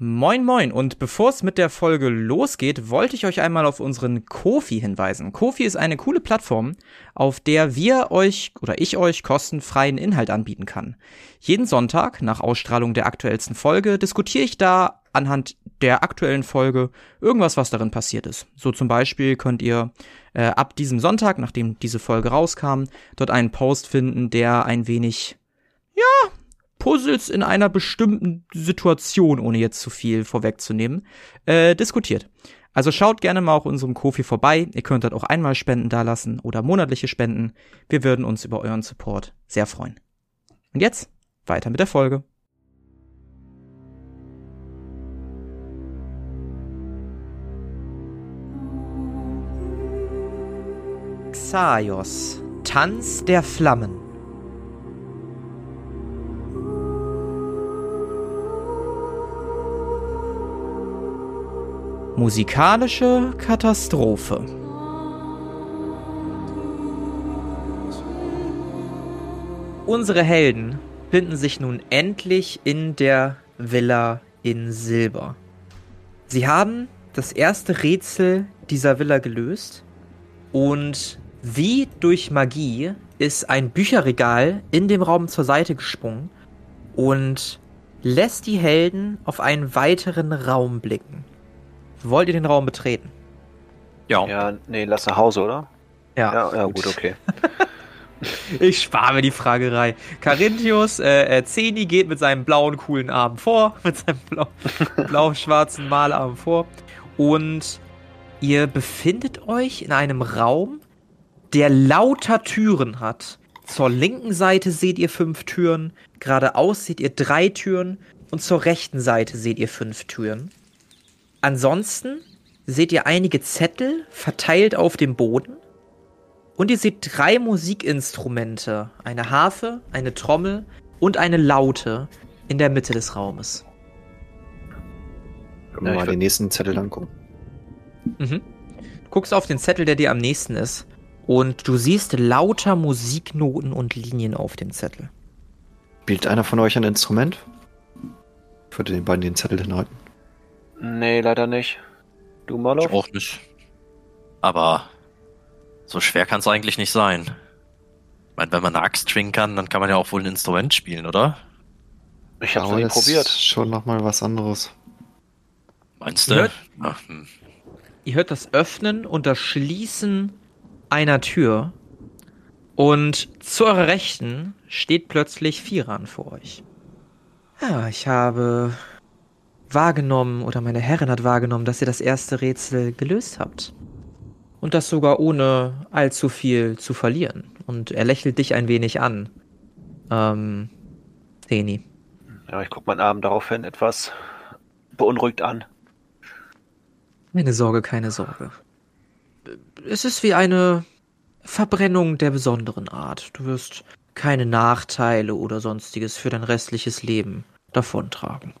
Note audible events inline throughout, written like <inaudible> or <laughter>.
Moin moin und bevor es mit der Folge losgeht, wollte ich euch einmal auf unseren Kofi hinweisen. Kofi ist eine coole Plattform, auf der wir euch oder ich euch kostenfreien Inhalt anbieten kann. Jeden Sonntag nach Ausstrahlung der aktuellsten Folge diskutiere ich da anhand der aktuellen Folge irgendwas, was darin passiert ist. So zum Beispiel könnt ihr äh, ab diesem Sonntag, nachdem diese Folge rauskam, dort einen Post finden, der ein wenig ja, Puzzles in einer bestimmten Situation, ohne jetzt zu viel vorwegzunehmen, äh, diskutiert. Also schaut gerne mal auf unserem Kofi vorbei. Ihr könnt dort auch einmal Spenden dalassen oder monatliche Spenden. Wir würden uns über euren Support sehr freuen. Und jetzt weiter mit der Folge. Xaios, Tanz der Flammen. Musikalische Katastrophe. Unsere Helden finden sich nun endlich in der Villa in Silber. Sie haben das erste Rätsel dieser Villa gelöst und wie durch Magie ist ein Bücherregal in dem Raum zur Seite gesprungen und lässt die Helden auf einen weiteren Raum blicken. Wollt ihr den Raum betreten? Ja. Ja, nee, lass nach Hause, oder? Ja. Ja, ja gut. gut, okay. <laughs> ich spare mir die Fragerei. Carinthius, äh, äh, Zeni geht mit seinem blauen, coolen Arm vor, <laughs> mit seinem blau-schwarzen blau Malarm vor. Und ihr befindet euch in einem Raum, der lauter Türen hat. Zur linken Seite seht ihr fünf Türen, geradeaus seht ihr drei Türen und zur rechten Seite seht ihr fünf Türen. Ansonsten seht ihr einige Zettel verteilt auf dem Boden. Und ihr seht drei Musikinstrumente. Eine Harfe, eine Trommel und eine Laute in der Mitte des Raumes. Können wir ja, mal den nächsten Zettel angucken? Mhm. Du guckst auf den Zettel, der dir am nächsten ist. Und du siehst lauter Musiknoten und Linien auf dem Zettel. Spielt einer von euch ein Instrument? Ich würde den beiden den Zettel hinhalten. Nee, leider nicht. Du, Marlo? Ich auch nicht. Aber so schwer kann es eigentlich nicht sein. Ich meine, wenn man eine Axt schwingen kann, dann kann man ja auch wohl ein Instrument spielen, oder? Ich habe es probiert. Schon nochmal was anderes. Meinst du? Ihr hört, Ach, hm. ihr hört das Öffnen und das Schließen einer Tür. Und zu eurer Rechten steht plötzlich Firan vor euch. Ja, ich habe wahrgenommen oder meine Herrin hat wahrgenommen, dass ihr das erste Rätsel gelöst habt. Und das sogar ohne allzu viel zu verlieren. Und er lächelt dich ein wenig an. Ähm, Theni. Ja, ich guck meinen Arm daraufhin etwas beunruhigt an. Keine Sorge, keine Sorge. Es ist wie eine Verbrennung der besonderen Art. Du wirst keine Nachteile oder sonstiges für dein restliches Leben davontragen.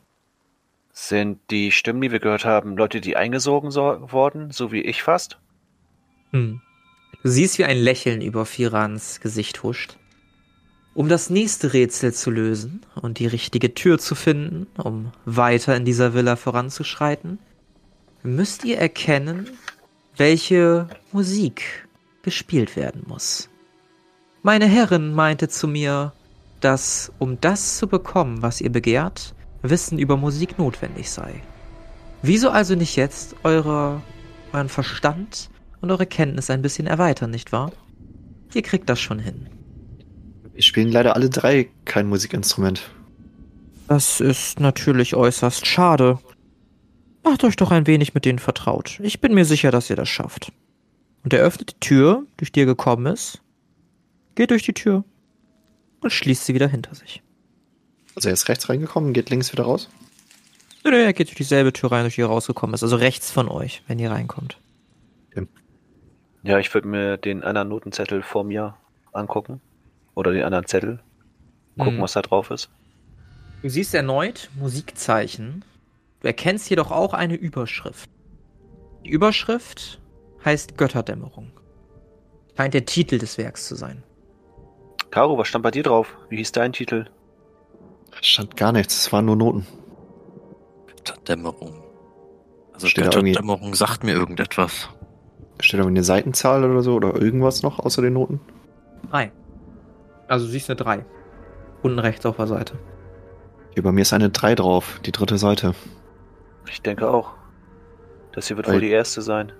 Sind die Stimmen, die wir gehört haben, Leute, die eingesogen so worden, so wie ich fast? Hm. Du siehst, wie ein Lächeln über Firans Gesicht huscht. Um das nächste Rätsel zu lösen und die richtige Tür zu finden, um weiter in dieser Villa voranzuschreiten, müsst ihr erkennen, welche Musik gespielt werden muss. Meine Herrin meinte zu mir, dass um das zu bekommen, was ihr begehrt, Wissen über Musik notwendig sei. Wieso also nicht jetzt eure, euren Verstand und eure Kenntnis ein bisschen erweitern, nicht wahr? Ihr kriegt das schon hin. Wir spielen leider alle drei kein Musikinstrument. Das ist natürlich äußerst schade. Macht euch doch ein wenig mit denen vertraut. Ich bin mir sicher, dass ihr das schafft. Und er öffnet die Tür, durch die er gekommen ist, geht durch die Tür und schließt sie wieder hinter sich. Also er ist rechts reingekommen, geht links wieder raus? Nö, nö, er geht durch dieselbe Tür rein, durch die er rausgekommen ist. Also rechts von euch, wenn ihr reinkommt. Ja, ich würde mir den anderen Notenzettel vor mir angucken. Oder den anderen Zettel. Gucken, hm. was da drauf ist. Du siehst erneut Musikzeichen. Du erkennst jedoch auch eine Überschrift. Die Überschrift heißt Götterdämmerung. Scheint der Titel des Werks zu sein. Caro, was stand bei dir drauf? Wie hieß dein Titel? Stand gar nichts, es waren nur Noten. Götterdämmerung. Also Steht da irgendwie- Götterdämmerung sagt mir irgendetwas. Steht da eine Seitenzahl oder so oder irgendwas noch außer den Noten? Drei. Also du siehst eine 3. Unten rechts auf der Seite. Hier bei mir ist eine 3 drauf, die dritte Seite. Ich denke auch. Das hier wird Weil- wohl die erste sein.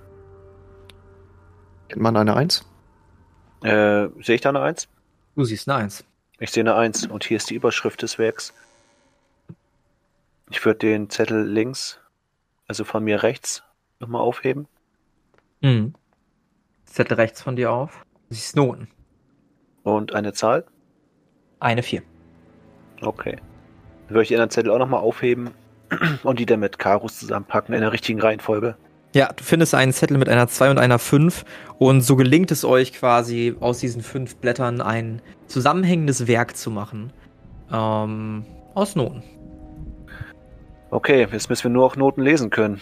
Kennt man eine 1? Äh, sehe ich da eine Eins? Du siehst eine 1. Ich sehe eine Eins und hier ist die Überschrift des Werks. Ich würde den Zettel links, also von mir rechts, nochmal aufheben. Mhm. Zettel rechts von dir auf. Siehst Noten. Und eine Zahl. Eine 4. Okay. Dann würde ich die anderen Zettel auch nochmal aufheben <clears throat> und die dann mit Karus zusammenpacken in der richtigen Reihenfolge. Ja, du findest einen Zettel mit einer 2 und einer 5 und so gelingt es euch quasi aus diesen fünf Blättern ein zusammenhängendes Werk zu machen. Ähm, aus Noten. Okay, jetzt müssen wir nur auch Noten lesen können.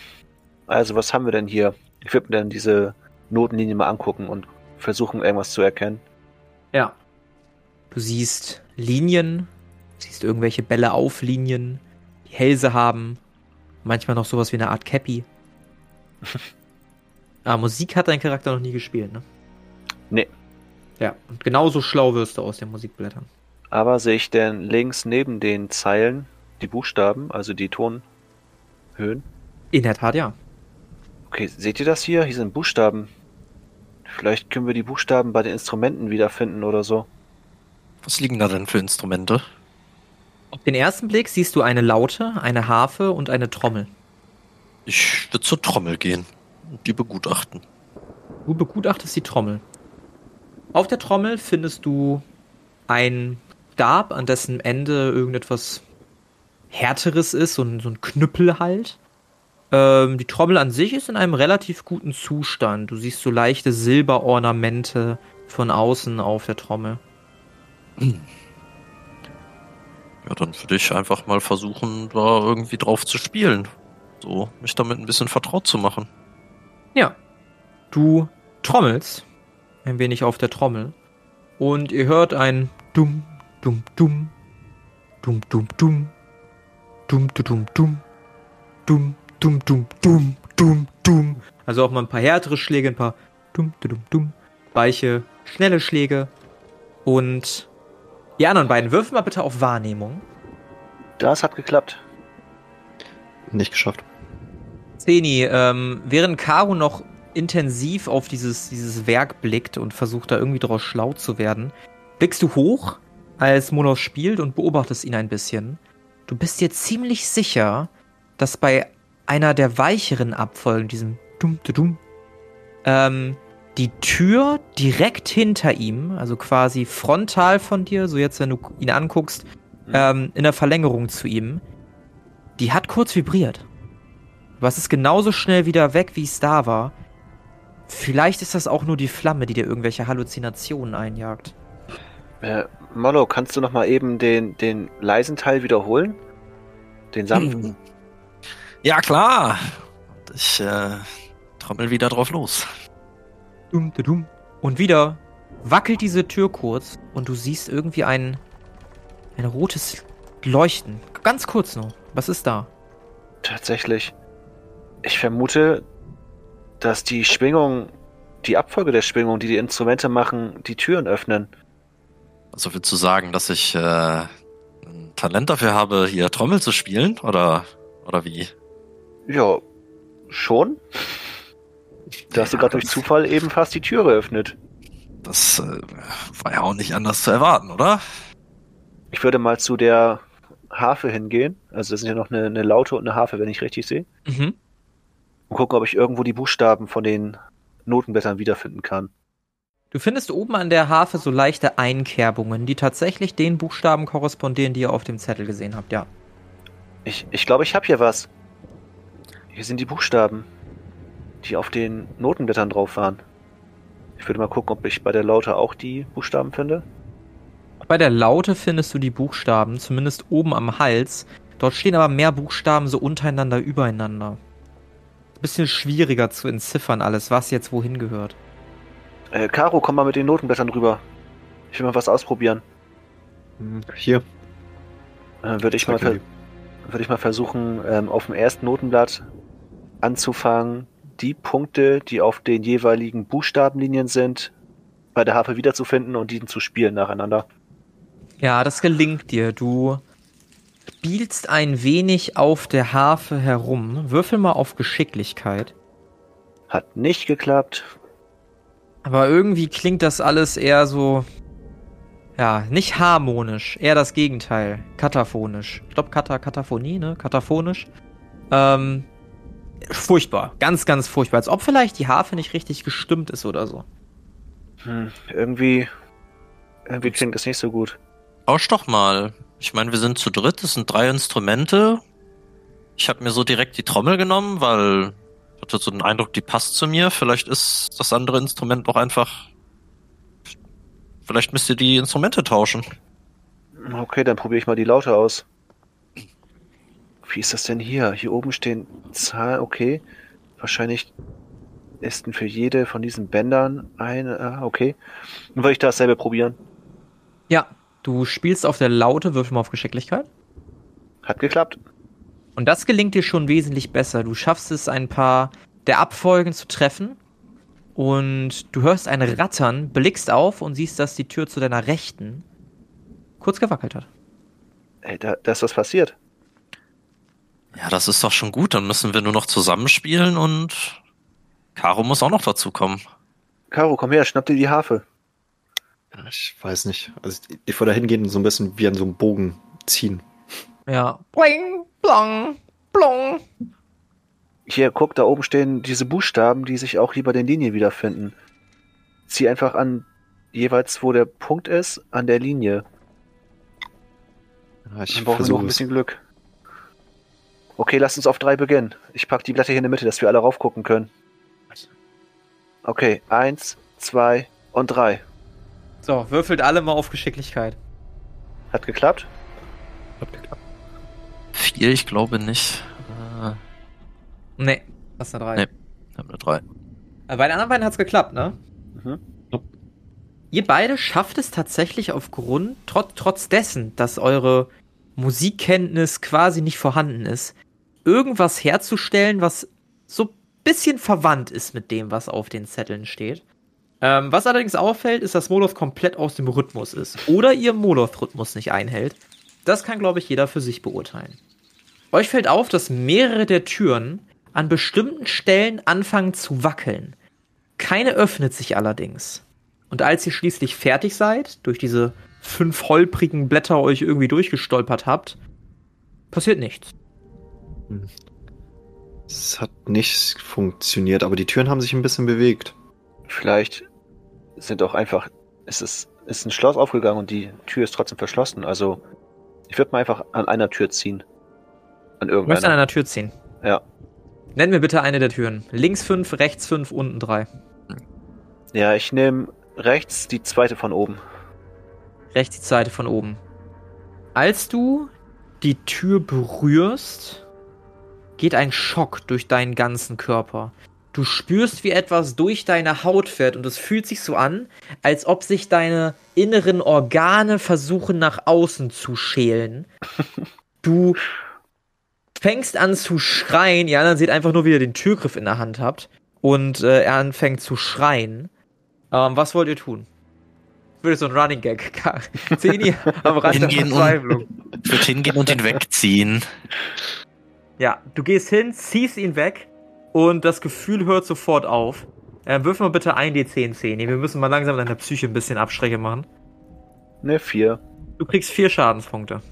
Also, was haben wir denn hier? Ich würde mir dann diese Notenlinie mal angucken und versuchen, irgendwas zu erkennen. Ja. Du siehst Linien, siehst irgendwelche Bälle auf Linien, die Hälse haben, manchmal noch sowas wie eine Art Cappy. <laughs> ah, Musik hat dein Charakter noch nie gespielt, ne? Nee. Ja, und genauso schlau wirst du aus den Musikblättern. Aber sehe ich denn links neben den Zeilen die Buchstaben, also die Tonhöhen? In der Tat, ja. Okay, seht ihr das hier? Hier sind Buchstaben. Vielleicht können wir die Buchstaben bei den Instrumenten wiederfinden oder so. Was liegen da denn für Instrumente? Auf den ersten Blick siehst du eine Laute, eine Harfe und eine Trommel. Ich würde zur Trommel gehen und die begutachten. Du begutachtest die Trommel. Auf der Trommel findest du ein Stab, an dessen Ende irgendetwas Härteres ist, so ein, so ein Knüppel halt. Ähm, die Trommel an sich ist in einem relativ guten Zustand. Du siehst so leichte Silberornamente von außen auf der Trommel. Ja, dann würde ich einfach mal versuchen, da irgendwie drauf zu spielen. So, mich damit ein bisschen vertraut zu machen. Ja. Du trommelst ein wenig auf der Trommel und ihr hört ein Dumm, Dumm, Dumm, Dumm, Dumm, Dumm, Dumm, Dumm, Dumm, Dumm, Dumm, Dumm, Dumm, Dumm, Dumm. Also auch mal ein paar härtere Schläge, ein paar Dumm, Dumm, Dumm, weiche, schnelle Schläge und die anderen beiden würfen mal bitte auf Wahrnehmung. Das hat geklappt. Nicht geschafft. Zeni, ähm, während Karu noch intensiv auf dieses, dieses Werk blickt und versucht da irgendwie draus schlau zu werden, blickst du hoch, als Monos spielt und beobachtest ihn ein bisschen. Du bist dir ziemlich sicher, dass bei einer der weicheren Abfolgen, diesem Dum Dum, ähm, die Tür direkt hinter ihm, also quasi frontal von dir, so jetzt, wenn du ihn anguckst, ähm, in der Verlängerung zu ihm, die hat kurz vibriert. Aber es ist genauso schnell wieder weg, wie es da war. Vielleicht ist das auch nur die Flamme, die dir irgendwelche Halluzinationen einjagt. Äh, Mollo, kannst du noch mal eben den, den leisen Teil wiederholen? Den sanften? Ja, klar. Und ich äh, trommel wieder drauf los. Dum, da, dum. Und wieder wackelt diese Tür kurz und du siehst irgendwie ein, ein rotes Leuchten. Ganz kurz nur. Was ist da? Tatsächlich. Ich vermute, dass die Schwingung, die Abfolge der Schwingung, die die Instrumente machen, die Türen öffnen. Also willst du sagen, dass ich äh, ein Talent dafür habe, hier Trommel zu spielen? Oder, oder wie? Ja, schon. Da hast du Ja, gerade durch Zufall eben fast die Tür geöffnet. Das äh, war ja auch nicht anders zu erwarten, oder? Ich würde mal zu der Harfe hingehen. Also das sind ja noch eine, eine Laute und eine Harfe, wenn ich richtig sehe. Mhm. Und gucken, ob ich irgendwo die Buchstaben von den Notenblättern wiederfinden kann. Du findest oben an der Harfe so leichte Einkerbungen, die tatsächlich den Buchstaben korrespondieren, die ihr auf dem Zettel gesehen habt, ja. Ich, ich glaube, ich habe hier was. Hier sind die Buchstaben, die auf den Notenblättern drauf waren. Ich würde mal gucken, ob ich bei der Laute auch die Buchstaben finde. Bei der Laute findest du die Buchstaben, zumindest oben am Hals. Dort stehen aber mehr Buchstaben so untereinander übereinander. Bisschen schwieriger zu entziffern alles, was jetzt wohin gehört. Äh, Caro, komm mal mit den Notenblättern rüber. Ich will mal was ausprobieren. Hm, Hier. Dann würde ich mal würde ich mal versuchen, ähm, auf dem ersten Notenblatt anzufangen, die Punkte, die auf den jeweiligen Buchstabenlinien sind, bei der Harfe wiederzufinden und die zu spielen nacheinander. Ja, das gelingt dir. Du spielst ein wenig auf der Harfe herum. Würfel mal auf Geschicklichkeit. Hat nicht geklappt. Aber irgendwie klingt das alles eher so. Ja, nicht harmonisch, eher das Gegenteil. Kataphonisch. Ich glaube, Kata, Kataphonie, ne? Kataphonisch. Ähm, furchtbar. Ganz, ganz furchtbar. Als ob vielleicht die Harfe nicht richtig gestimmt ist oder so. Hm, irgendwie, irgendwie klingt das nicht so gut. Tausch doch mal. Ich meine, wir sind zu dritt, es sind drei Instrumente. Ich habe mir so direkt die Trommel genommen, weil ich hatte so den Eindruck, die passt zu mir. Vielleicht ist das andere Instrument auch einfach. Vielleicht müsst ihr die Instrumente tauschen. Okay, dann probiere ich mal die Laute aus. Wie ist das denn hier? Hier oben stehen Zahlen, okay. Wahrscheinlich ist für jede von diesen Bändern eine, ah, okay. Dann würde ich dasselbe probieren. Du spielst auf der Laute, würfel mal auf Geschicklichkeit. Hat geklappt. Und das gelingt dir schon wesentlich besser. Du schaffst es, ein paar der Abfolgen zu treffen. Und du hörst ein Rattern, blickst auf und siehst, dass die Tür zu deiner Rechten kurz gewackelt hat. Ey, da, da ist was passiert. Ja, das ist doch schon gut. Dann müssen wir nur noch zusammenspielen und Caro muss auch noch dazu kommen. Caro, komm her, schnapp dir die Harfe. Ich weiß nicht. Also ich würde da hingehen und so ein bisschen wie an so einem Bogen ziehen. Ja. Bling, blong, blong. Hier, guck, da oben stehen diese Buchstaben, die sich auch hier bei den Linien wiederfinden. Zieh einfach an jeweils, wo der Punkt ist, an der Linie. Ja, ich Dann brauchen wir noch ein bisschen Glück. Okay, lass uns auf drei beginnen. Ich pack die Blätter hier in der Mitte, dass wir alle raufgucken können. Okay, eins, zwei und drei. So, würfelt alle mal auf Geschicklichkeit. Hat geklappt? Vier, ich glaube nicht. Äh, Nee, das ist eine 3. Nee. ich habe eine drei. Bei den anderen beiden hat's geklappt, ne? Mhm. Ihr beide schafft es tatsächlich aufgrund, trotz, trotz dessen, dass eure Musikkenntnis quasi nicht vorhanden ist, irgendwas herzustellen, was so bisschen verwandt ist mit dem, was auf den Zetteln steht. Ähm, was allerdings auffällt, ist, dass Moloth komplett aus dem Rhythmus ist. Oder ihr Moloth-Rhythmus nicht einhält. Das kann, glaube ich, jeder für sich beurteilen. Euch fällt auf, dass mehrere der Türen an bestimmten Stellen anfangen zu wackeln. Keine öffnet sich allerdings. Und als ihr schließlich fertig seid, durch diese fünf holprigen Blätter euch irgendwie durchgestolpert habt, passiert nichts. Es hat nicht funktioniert, aber die Türen haben sich ein bisschen bewegt. Vielleicht sind auch einfach, es ist, ist ein Schloss aufgegangen und die Tür ist trotzdem verschlossen. Also, ich würde mal einfach an einer Tür ziehen. An Du möchtest an irgendeiner. einer Tür ziehen. Ja. Nenn mir bitte eine der Türen. Links fünf, rechts fünf, unten drei. Ja, ich nehme rechts die zweite von oben. Rechts die zweite von oben. Als du die Tür berührst, geht ein Schock durch deinen ganzen Körper. Du spürst, wie etwas durch deine Haut fährt und es fühlt sich so an, als ob sich deine inneren Organe versuchen nach außen zu schälen. <laughs> Du fängst an zu schreien. Ja, dann seht einfach nur, wie ihr den Türgriff in der Hand habt. Und äh, er anfängt zu schreien. Ähm, was wollt ihr tun? Würde so ein Running Gag. <laughs> Zeni am Rand der Hingehen und- Verzweiflung. Ich würde hingehen und ihn <laughs> wegziehen. Ja, du gehst hin, ziehst ihn weg und das Gefühl hört sofort auf. Ähm, wirf mal bitte ein D10 Zeni. Wir müssen mal langsam deine Psyche ein bisschen Abstrecke machen. Ne, vier. Du kriegst vier Schadenspunkte.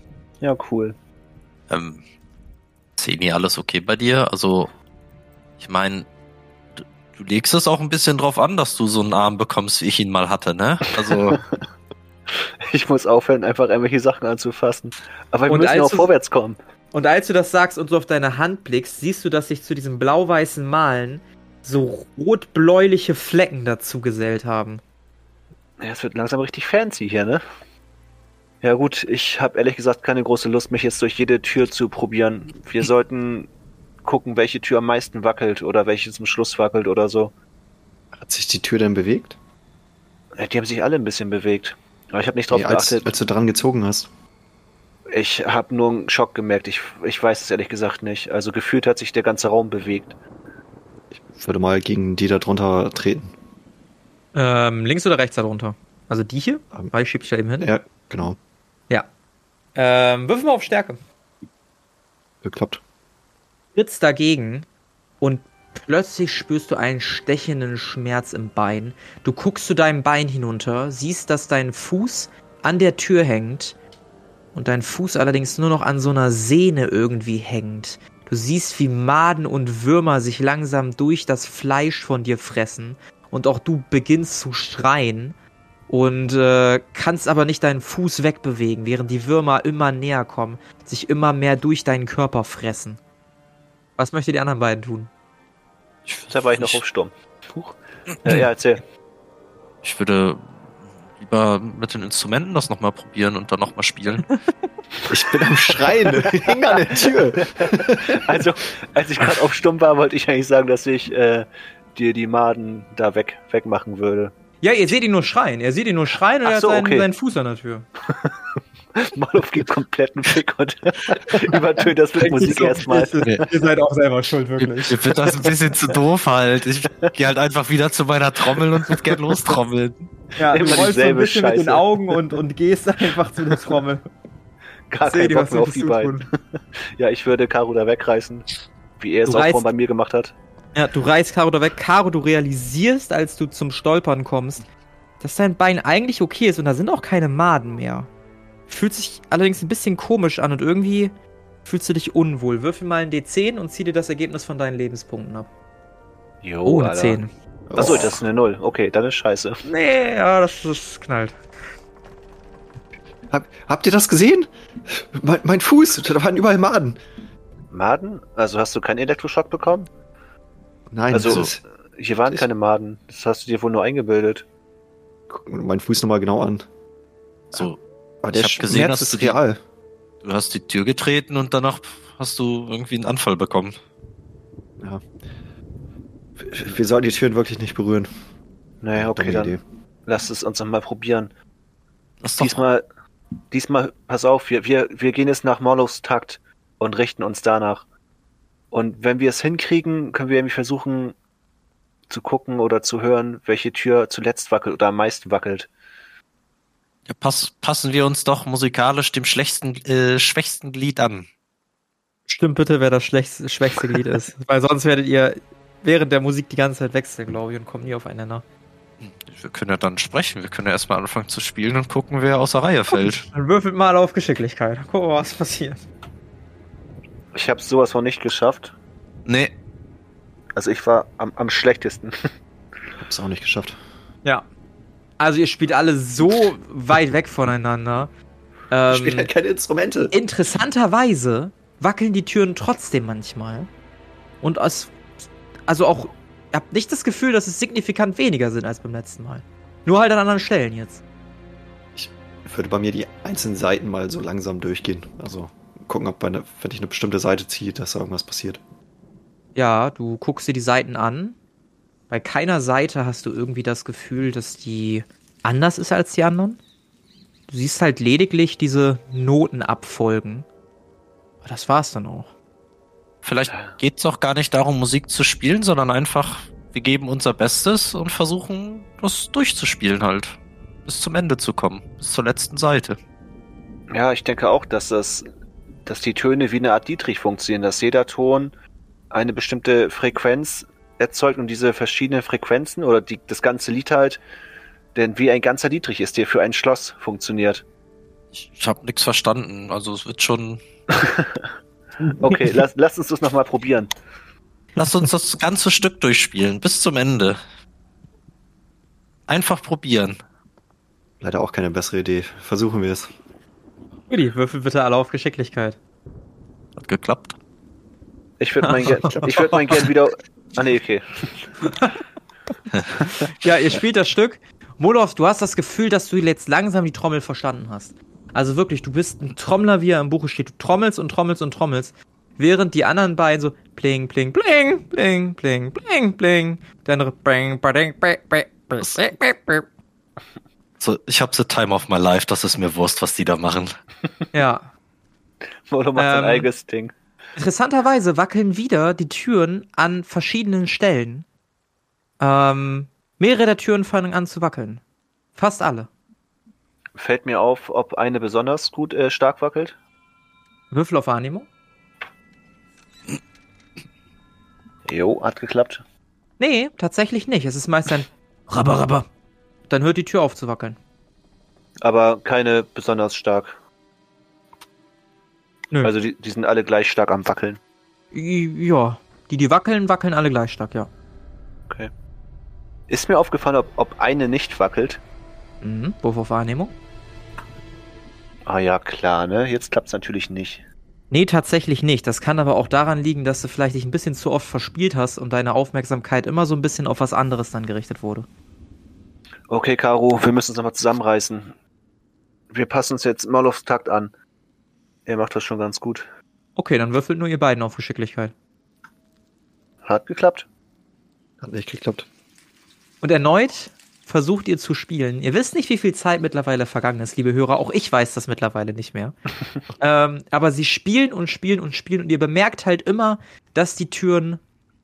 Ja, cool. Ähm, Zeni, alles okay bei dir? Also, ich meine, du, du legst es auch ein bisschen drauf an, dass du so einen Arm bekommst, wie ich ihn mal hatte, ne? Also, <laughs> Ich muss aufhören, einfach irgendwelche Sachen anzufassen. Aber wir Und müssen auch vorwärts kommen. Und als du das sagst und so auf deine Hand blickst, siehst du, dass sich zu diesem blau-weißen Malen so rot-bläuliche Flecken dazu gesellt haben. Ja, es wird langsam richtig fancy hier, ne? Ja gut, ich habe ehrlich gesagt keine große Lust, mich jetzt durch jede Tür zu probieren. Wir sollten gucken, welche Tür am meisten wackelt oder welche zum Schluss wackelt oder so. Hat sich die Tür denn bewegt? Ja, die haben sich alle ein bisschen bewegt. Aber ich habe nicht drauf Nee, als, geachtet. als du dran gezogen hast. Ich habe nur einen Schock gemerkt. Ich, ich weiß es ehrlich gesagt nicht. Also gefühlt hat sich der ganze Raum bewegt. Ich würde mal gegen die da drunter treten. Ähm, links oder rechts darunter? Also die hier? Ähm, Weil ich schieb dich da eben hin. Ja, genau. Ja. Ähm, würfel mal auf Stärke. Geklappt. trittst dagegen und plötzlich spürst du einen stechenden Schmerz im Bein. Du guckst zu deinem Bein hinunter, siehst, dass dein Fuß an der Tür hängt und dein Fuß allerdings nur noch an so einer Sehne irgendwie hängt. Du siehst, wie Maden und Würmer sich langsam durch das Fleisch von dir fressen und auch du beginnst zu schreien und äh, kannst aber nicht deinen Fuß wegbewegen, während die Würmer immer näher kommen, sich immer mehr durch deinen Körper fressen. Was möchte die anderen beiden tun? Ich, Da war ich noch auf Sturm. Huch. <clears throat> Äh, ja, erzähl. Ich würde lieber mit den Instrumenten das nochmal probieren und dann nochmal spielen. <laughs> Ich bin am Schreien. Ich häng an der Tür. <laughs> Also, als ich gerade auf Sturm war, wollte ich eigentlich sagen, dass ich äh, dir die Maden da weg, wegmachen würde. Ja, ihr seht ihn nur schreien. Er sieht ihn nur schreien und Ach er hat so, seinen, okay. seinen Fuß an der Tür. <laughs> Malov gibt kompletten Fick und übertönt das mit Musik erstmal. Ihr seid auch selber schuld, Mir wird das ein bisschen zu doof halt. Ich gehe halt einfach wieder zu meiner Trommel und würde gern lostrommeln. Ja, Immer du rollst so ein bisschen mit den Scheiße. Augen und, und gehst <laughs> einfach zu der Trommel. Gar dir, Bock was mehr auf die du beiden. tun? <laughs> Ja, ich würde Karu da wegreißen. Wie er es Du auch reißt- vorhin bei mir gemacht hat. Ja, du reißt Caro da weg. Caro, du realisierst, als du zum Stolpern kommst, dass dein Bein eigentlich okay ist und da sind auch keine Maden mehr. Fühlt sich allerdings ein bisschen komisch an und irgendwie fühlst du dich unwohl. Würfel mal ein D10 und zieh dir das Ergebnis von deinen Lebenspunkten ab. Jo, Oh, eine Alter. 10. Achso, das ist eine Null. Okay, dann ist scheiße. Nee, ja, das, das knallt. Hab, habt ihr das gesehen? Mein, mein Fuß, da waren überall Maden. Maden? Also hast du keinen Elektroschock bekommen? Nein, Also- das ist, Hier waren keine Maden. Das hast du dir wohl nur eingebildet. guck mir meinen Fuß nochmal genau an. So, Aber der Ich hab gesehen, dass du ist die- real. du hast die Tür getreten und danach hast du irgendwie einen Anfall bekommen. Ja. Wir- sollen die Türen wirklich nicht berühren. Naja, okay, dann Idee. lass es uns nochmal probieren. Diesmal, diesmal, pass auf, wir, wir, wir gehen jetzt nach Morlos Takt und richten uns danach. Und wenn wir es hinkriegen, können wir irgendwie versuchen zu gucken oder zu hören, welche Tür zuletzt wackelt oder am meisten wackelt. Ja, pass, passen wir uns doch musikalisch dem schlechtsten, äh, schwächsten Glied an. Stimmt bitte, wer das schwächste Glied ist. <laughs> Weil sonst werdet ihr während der Musik die ganze Zeit wechseln, glaube ich, und kommt nie aufeinander. Wir können ja dann sprechen. Wir können ja erstmal anfangen zu spielen und gucken, wer außer Reihe fällt. Dann würfelt mal auf Geschicklichkeit. Gucken wir, was passiert. Ich habe sowas von nicht geschafft. Nee, Also ich war am, am schlechtesten. Hab's auch nicht geschafft. Ja. Also ihr spielt alle so weit weg voneinander. Ich spiele Ähm, halt keine Instrumente. interessanterweise wackeln die Türen trotzdem manchmal. Und es, also auch, ihr habt nicht das Gefühl, dass es signifikant weniger sind als beim letzten Mal. Nur halt an anderen Stellen jetzt. Ich würde bei mir die einzelnen Seiten mal so langsam durchgehen. Also gucken, ob bei ne, wenn ich eine bestimmte Seite ziehe, dass da irgendwas passiert. Ja, du guckst dir die Seiten an. Bei keiner Seite hast du irgendwie das Gefühl, dass die anders ist als die anderen. Du siehst halt lediglich diese Noten abfolgen. Aber das war's dann auch. Vielleicht geht's auch gar nicht darum, Musik zu spielen, sondern einfach, wir geben unser Bestes und versuchen, das durchzuspielen halt. Bis zum Ende zu kommen. Bis zur letzten Seite. Ja, ich denke auch, dass das, dass die Töne wie eine Art Dietrich funktionieren, dass jeder Ton eine bestimmte Frequenz erzeugt und diese verschiedenen Frequenzen oder die, das ganze Lied halt, denn wie ein ganzer Dietrich ist, der für ein Schloss funktioniert. Ich, ich habe nichts verstanden. Also es wird schon. <laughs> Okay, lass, lass uns das nochmal probieren. Lass uns das ganze Stück durchspielen. Bis zum Ende. Einfach probieren. Leider auch keine bessere Idee. Versuchen wir es. Guti, würfel bitte alle auf Geschicklichkeit. Hat geklappt. Ich würde mein, <laughs> ich würd mein gern wieder. Ah, nee, okay. <laughs> Ja, ihr spielt das Stück. Molov, du hast das Gefühl, dass du jetzt langsam die Trommel verstanden hast. Also wirklich, du bist ein Trommler, wie er im Buche steht. Du trommelst und trommelst und trommelst. Während die anderen beiden so pling, pling, pling, pling, pling, pling, pling. Der andere bring, bring, bring, bring, bring, bring. So, ich habe the time of my life. Das ist mir Wurst, was die da machen. Ja. Molo macht sein Ähm, eigenes Ding. Interessanterweise wackeln wieder die Türen an verschiedenen Stellen. Ähm, mehrere der Türen fangen an zu wackeln. Fast alle. Fällt mir auf, ob eine besonders gut äh, stark wackelt. Würfel auf Wahrnehmung? Jo, hat geklappt. Nee, tatsächlich nicht. Es ist meist ein Rabber, Rabber. Dann hört die Tür auf zu wackeln. Aber keine besonders stark. Nö. Also die, die sind alle gleich stark am Wackeln. Ja, die, die wackeln, wackeln alle gleich stark, ja. Okay. Ist mir aufgefallen, ob, ob eine nicht wackelt. Mhm. Wurf auf Wahrnehmung? Ah ja, klar, ne? Jetzt klappt's natürlich nicht. Nee, tatsächlich nicht. Das kann aber auch daran liegen, dass du vielleicht dich ein bisschen zu oft verspielt hast und deine Aufmerksamkeit immer so ein bisschen auf was anderes dann gerichtet wurde. Okay, Caro, wir müssen uns nochmal zusammenreißen. Wir passen uns jetzt mal aufs Takt an. Er macht das schon ganz gut. Okay, dann würfelt nur ihr beiden auf Geschicklichkeit. Hat geklappt. Hat nicht geklappt. Und erneut versucht ihr zu spielen. Ihr wisst nicht, wie viel Zeit mittlerweile vergangen ist, liebe Hörer. Auch ich weiß das mittlerweile nicht mehr. <laughs> ähm, aber sie spielen und spielen und spielen und ihr bemerkt halt immer, dass die Türen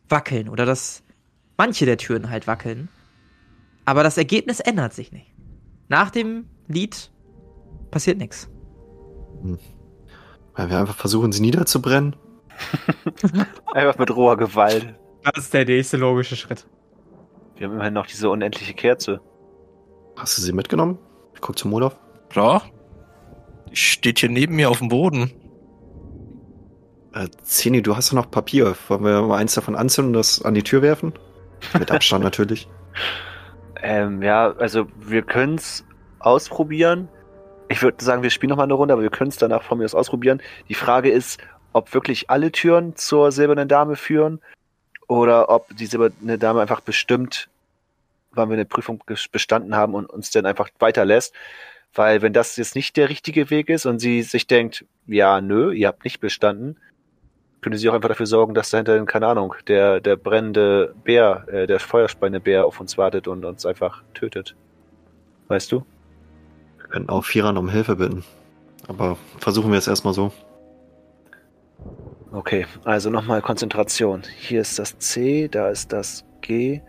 wackeln oder dass manche der Türen halt wackeln. Aber das Ergebnis ändert sich nicht. Nach dem Lied passiert nichts. Weil wir einfach versuchen, sie niederzubrennen. <laughs> <laughs> Einfach mit roher Gewalt. Das ist der nächste logische Schritt. Wir haben immerhin noch diese unendliche Kerze. Hast du sie mitgenommen? Ich guck zum Olaf. Klar. Die steht hier neben mir auf dem Boden. Äh, Zeni, du hast ja noch Papier. Wollen wir mal eins davon anzünden und das an die Tür werfen? Mit Abstand <laughs> natürlich. Ähm, ja, also wir können's ausprobieren. Ich würde sagen, wir spielen noch mal eine Runde, aber wir können es danach von mir aus ausprobieren. Die Frage ist, ob wirklich alle Türen zur silbernen Dame führen oder ob die silberne Dame einfach bestimmt, wann wir eine Prüfung bestanden haben und uns dann einfach weiterlässt. Weil wenn das jetzt nicht der richtige Weg ist und sie sich denkt, ja, nö, ihr habt nicht bestanden, könnte sie auch einfach dafür sorgen, dass dahinter, keine Ahnung, der, der brennende Bär, äh, der feuerspeine Bär auf uns wartet und uns einfach tötet. Weißt du? Wir könnten auch Vierern um Hilfe bitten. Aber versuchen wir es erstmal so. Okay, also nochmal Konzentration. Hier ist das C, da ist das G.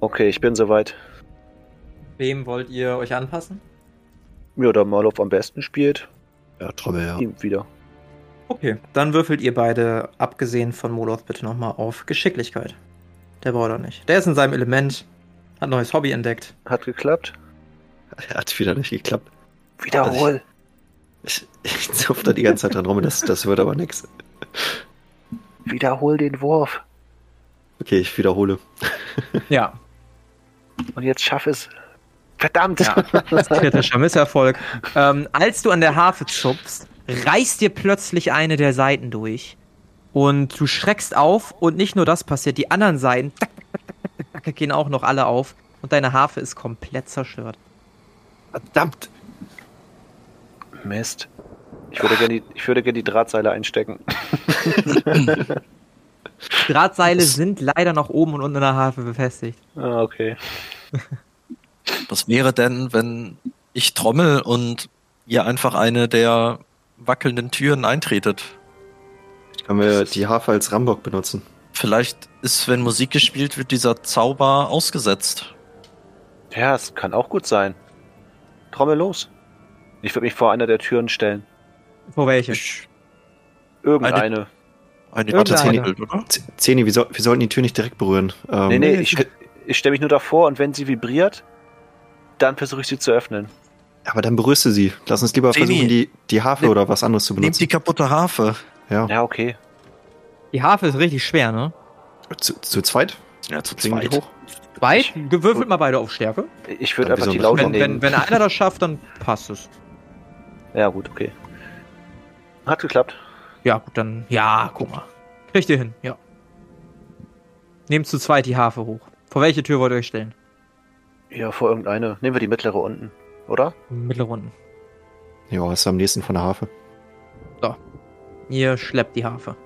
Okay, ich bin soweit. Wem wollt ihr euch anpassen? Ja, da Marlow am besten spielt, Ja, Trommel, ja. ihm wieder. Okay, dann würfelt ihr beide, abgesehen von Moloth, bitte nochmal auf Geschicklichkeit. Der braucht er nicht. Der ist in seinem Element, hat ein neues Hobby entdeckt. Hat geklappt. <laughs> Hat wieder nicht geklappt. Wiederhol. Ich, <laughs> ich zupf da die ganze Zeit dran rum, das, das wird aber nix. Wiederhol den Wurf. Okay, ich wiederhole. Ja, Und jetzt schaff es. Verdammt! Ja. kritischer Misserfolg. Ähm, als du an der Harfe zupfst, reißt dir plötzlich eine der Seiten durch. Und du schreckst auf und nicht nur das passiert, die anderen Seiten gehen auch noch alle auf. Und deine Harfe ist komplett zerstört. Verdammt! Mist. Ich würde gerne die, ich würde gerne die Drahtseile einstecken. <laughs> Drahtseile Das- sind leider noch oben und unten in der Harfe befestigt. Ah, okay. <laughs> Was wäre denn, wenn ich trommel und ihr einfach eine der wackelnden Türen eintretet? Können wir die Harfe als Rambock benutzen? Vielleicht ist, wenn Musik gespielt wird, dieser Zauber ausgesetzt. Ja, es kann auch gut sein. Trommel los. Ich würde mich vor einer der Türen stellen. Vor welche? Ich, Irgendeine. eine Irgendeine. Warte, oder? Z- Zeni, wir, soll, wir sollten die Tür nicht direkt berühren. Ähm, Nee, nee, ich, ich stelle mich nur davor und wenn sie vibriert, dann versuche ich sie zu öffnen. Aber dann berührst du sie. Lass uns lieber Zeni. versuchen, die, die Harfe Nimm- oder was anderes zu benutzen. die kaputte Harfe. Ja. Ja, okay. Die Harfe ist richtig schwer, ne? Zu, zu zweit? Ja, zu die zweit. hoch? Weit? Gewürfelt mal beide auf Stärke. Ich würde einfach die nicht? Laute Wenn, wenn, nehmen. wenn einer das schafft, dann passt es. Ja, gut, okay. Hat geklappt. Ja, gut, dann. Ja, guck mal. Kriegt ihr hin, ja. Nehmt zu zweit die Harfe hoch. Vor welche Tür wollt ihr euch stellen? Ja, vor irgendeine. Nehmen wir die mittlere unten, oder? Mittlere Runden. Ja, ist am nächsten von der Harfe. Ihr schleppt die Harfe.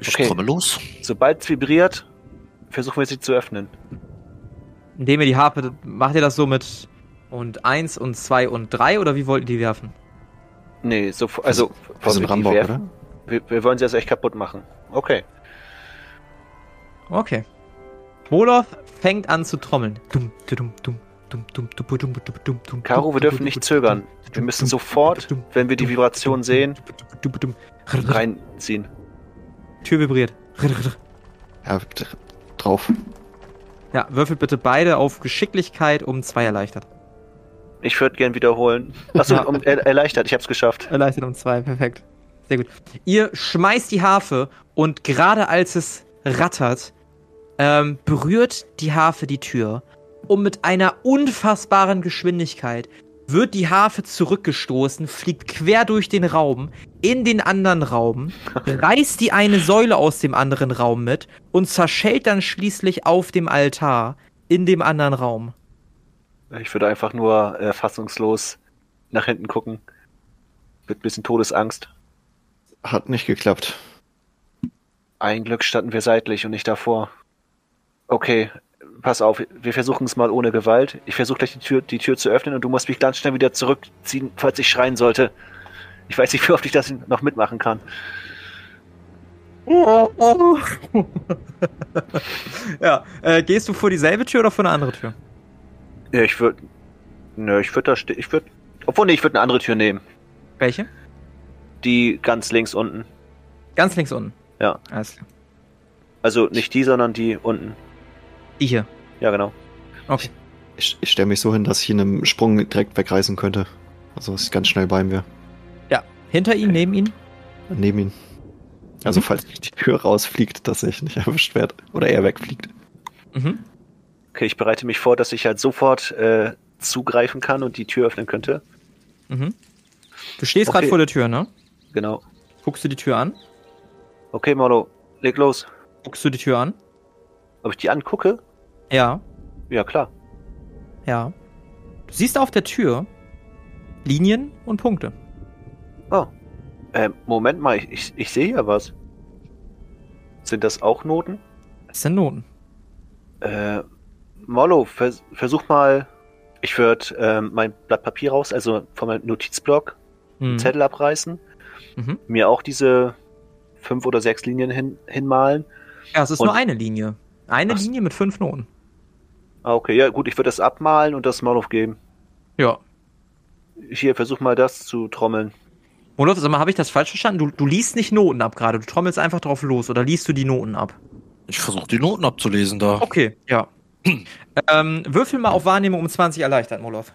Ich Okay. trommel los. Sobald es vibriert, versuchen wir sie zu öffnen. Indem ihr die Harfe. Macht ihr das so mit. Und eins und zwei und drei oder wie wollt ihr die werfen? Nee, so, also. Wir sind Rambo, oder? Wir, wir, wollen sie also echt kaputt machen. Okay. Okay. Moloth fängt an zu trommeln. Dum, Caro, wir dürfen nicht zögern. Wir müssen sofort, wenn wir die Vibration sehen, reinziehen. Tür vibriert. Ja, drauf. Ja, würfelt bitte beide auf Geschicklichkeit um zwei erleichtert. Ich würde gern wiederholen. Achso, Ja. um, er, erleichtert, ich hab's geschafft. Erleichtert um zwei, perfekt. Sehr gut. Ihr schmeißt die Harfe und gerade als es rattert, ähm, berührt die Harfe die Tür und mit einer unfassbaren Geschwindigkeit wird die Harfe zurückgestoßen, fliegt quer durch den Raum in den anderen Raum, <laughs> reißt die eine Säule aus dem anderen Raum mit und zerschellt dann schließlich auf dem Altar in dem anderen Raum. Ich würde einfach nur äh, fassungslos nach hinten gucken. Mit ein bisschen Todesangst. Hat nicht geklappt. Ein Glück standen wir seitlich und nicht davor. Okay, pass auf, wir versuchen es mal ohne Gewalt. Ich versuche gleich die Tür, die Tür zu öffnen und du musst mich ganz schnell wieder zurückziehen, falls ich schreien sollte. Ich weiß nicht, <laughs> wie oft ich das noch mitmachen kann. <laughs> ja, äh, gehst du vor dieselbe Tür oder vor eine andere Tür? Ja, ich würde. Nö, ich würde da stehen. Ich würde. Obwohl, nee, ich würde eine andere Tür nehmen. Welche? Die ganz links unten. Ganz links unten. Ja. Alles klar. Also nicht die, sondern die unten. Die hier. Ja, genau. Okay. Ich, ich stelle mich so hin, dass ich in einem Sprung direkt wegreißen könnte. Also, dass ich ganz schnell bei ihm wäre. Ja. Hinter ihm, neben ihm. Neben ihn. Also, Mhm. falls die Tür rausfliegt, dass ich nicht erwischt werde. Oder er wegfliegt. Mhm. Okay, ich bereite mich vor, dass ich halt sofort äh, zugreifen kann und die Tür öffnen könnte. Mhm. Du stehst gerade Okay. vor der Tür, ne? Genau. Guckst du die Tür an? Okay, Molo, leg los. Guckst du die Tür an? Ob ich die angucke? Ja. Ja, klar. Ja. Du siehst auf der Tür Linien und Punkte. Oh. Äh, Moment mal, ich, ich, ich sehe ja was. Sind das auch Noten? Das sind Noten. Äh, Mollo, vers versuch mal. Ich würde ähm, mein Blatt Papier raus, also von meinem Notizblock, einen Mhm. Zettel abreißen, Mhm. mir auch diese fünf oder sechs Linien hin, hinmalen. Ja, es ist Und- nur eine Linie. Eine Ach. Linie mit fünf Noten. Ah, okay, ja gut, ich würde das abmalen und das Mollo geben. Ja. Hier, versuch mal das zu trommeln. Olaf, sag mal, habe ich das falsch verstanden? Du, du liest nicht Noten ab gerade. Du trommelst einfach drauf los oder liest du die Noten ab? Ich versuche die Noten abzulesen da. Okay, ja. Ähm, würfel mal auf Wahrnehmung um 20 erleichtert, Molov.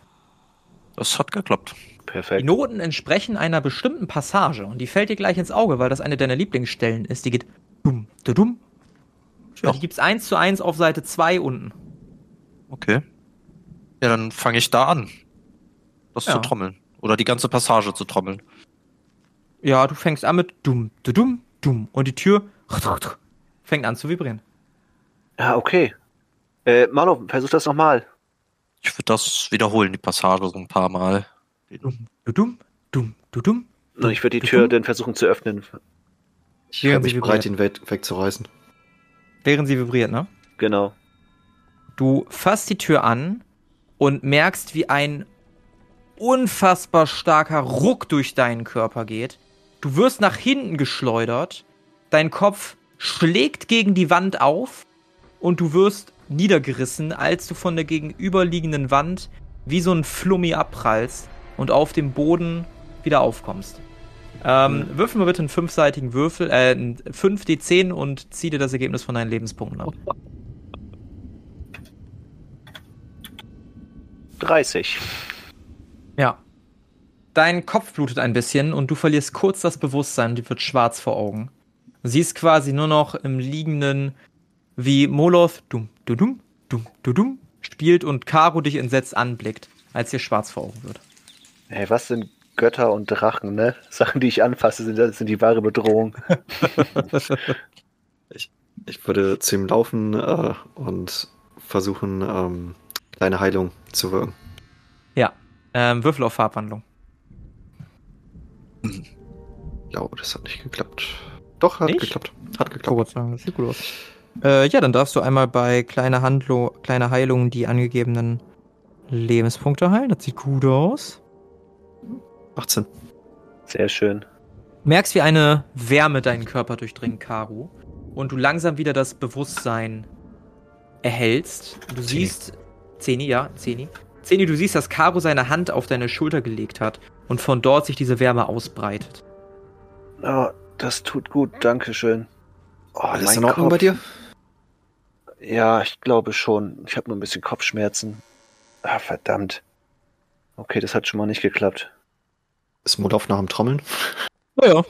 Das hat geklappt. Die Perfekt. Noten entsprechen einer bestimmten Passage und die fällt dir gleich ins Auge, weil das eine deiner Lieblingsstellen ist. Die geht dumm, du dumm. Ja. Die gibt's eins zu eins auf Seite 2 unten. Okay. Ja, dann fange ich da an. Das Ja. zu trommeln. Oder die ganze Passage zu trommeln. Ja, du fängst an mit dumm, du dumm, dumm. Und die Tür fängt an zu vibrieren. Ja, okay. Äh, Marlo, versuch das nochmal. Ich würde das wiederholen, die Passage so ein paar Mal. Dumm, du dumm, dumm, du dumm. Und ich würde die Du Tür dann versuchen zu öffnen. Ich Während mich bereit, ihn weg, wegzureißen. Während sie vibriert, ne? Genau. Du fasst die Tür an und merkst, wie ein unfassbar starker Ruck durch deinen Körper geht. Du wirst nach hinten geschleudert, dein Kopf schlägt gegen die Wand auf und du wirst niedergerissen, als du von der gegenüberliegenden Wand wie so ein Flummi abprallst und auf dem Boden wieder aufkommst. Ähm, Würfel mal bitte einen fünfseitigen Würfel, äh, einen 5d10 und zieh dir das Ergebnis von deinen Lebenspunkten ab. 30. Ja. Dein Kopf blutet ein bisschen und du verlierst kurz das Bewusstsein dir wird schwarz vor Augen. Du siehst quasi nur noch im Liegenden, wie Moloth dumm, du dumm, dumm, du dumm spielt und Karo dich entsetzt anblickt, als dir schwarz vor Augen wird. Ey, was sind Götter und Drachen, ne? <laughs> Sachen, die ich anfasse, sind, sind die wahre Bedrohung. <laughs> Ich würde zu ihm laufen äh, und versuchen, ähm, kleine Heilung zu wirken. Ja. Ähm, Würfel auf Farbwandlung. Ja, das hat nicht geklappt. Doch, hat Nicht? geklappt. Hat Oh geklappt. Gott sei Dank, das sieht gut aus. Äh, ja, dann darfst du einmal bei kleine Handlung, kleine Heilung die angegebenen Lebenspunkte heilen. Das sieht gut aus. 18. Sehr schön. merkst, wie eine Wärme deinen Körper durchdringt, Karu. Und du langsam wieder das Bewusstsein erhältst. Du Zeni. siehst. Zeni, ja, Zeni. Zeni, du siehst, dass Karu seine Hand auf deine Schulter gelegt hat und von dort sich diese Wärme ausbreitet. Oh, das tut gut, danke schön. Oh, Alles in Ordnung bei dir? Ja, ich glaube schon. Ich habe nur ein bisschen Kopfschmerzen. Ah, verdammt. Okay, das hat schon mal nicht geklappt. Ist Molov nach dem Trommeln? Naja.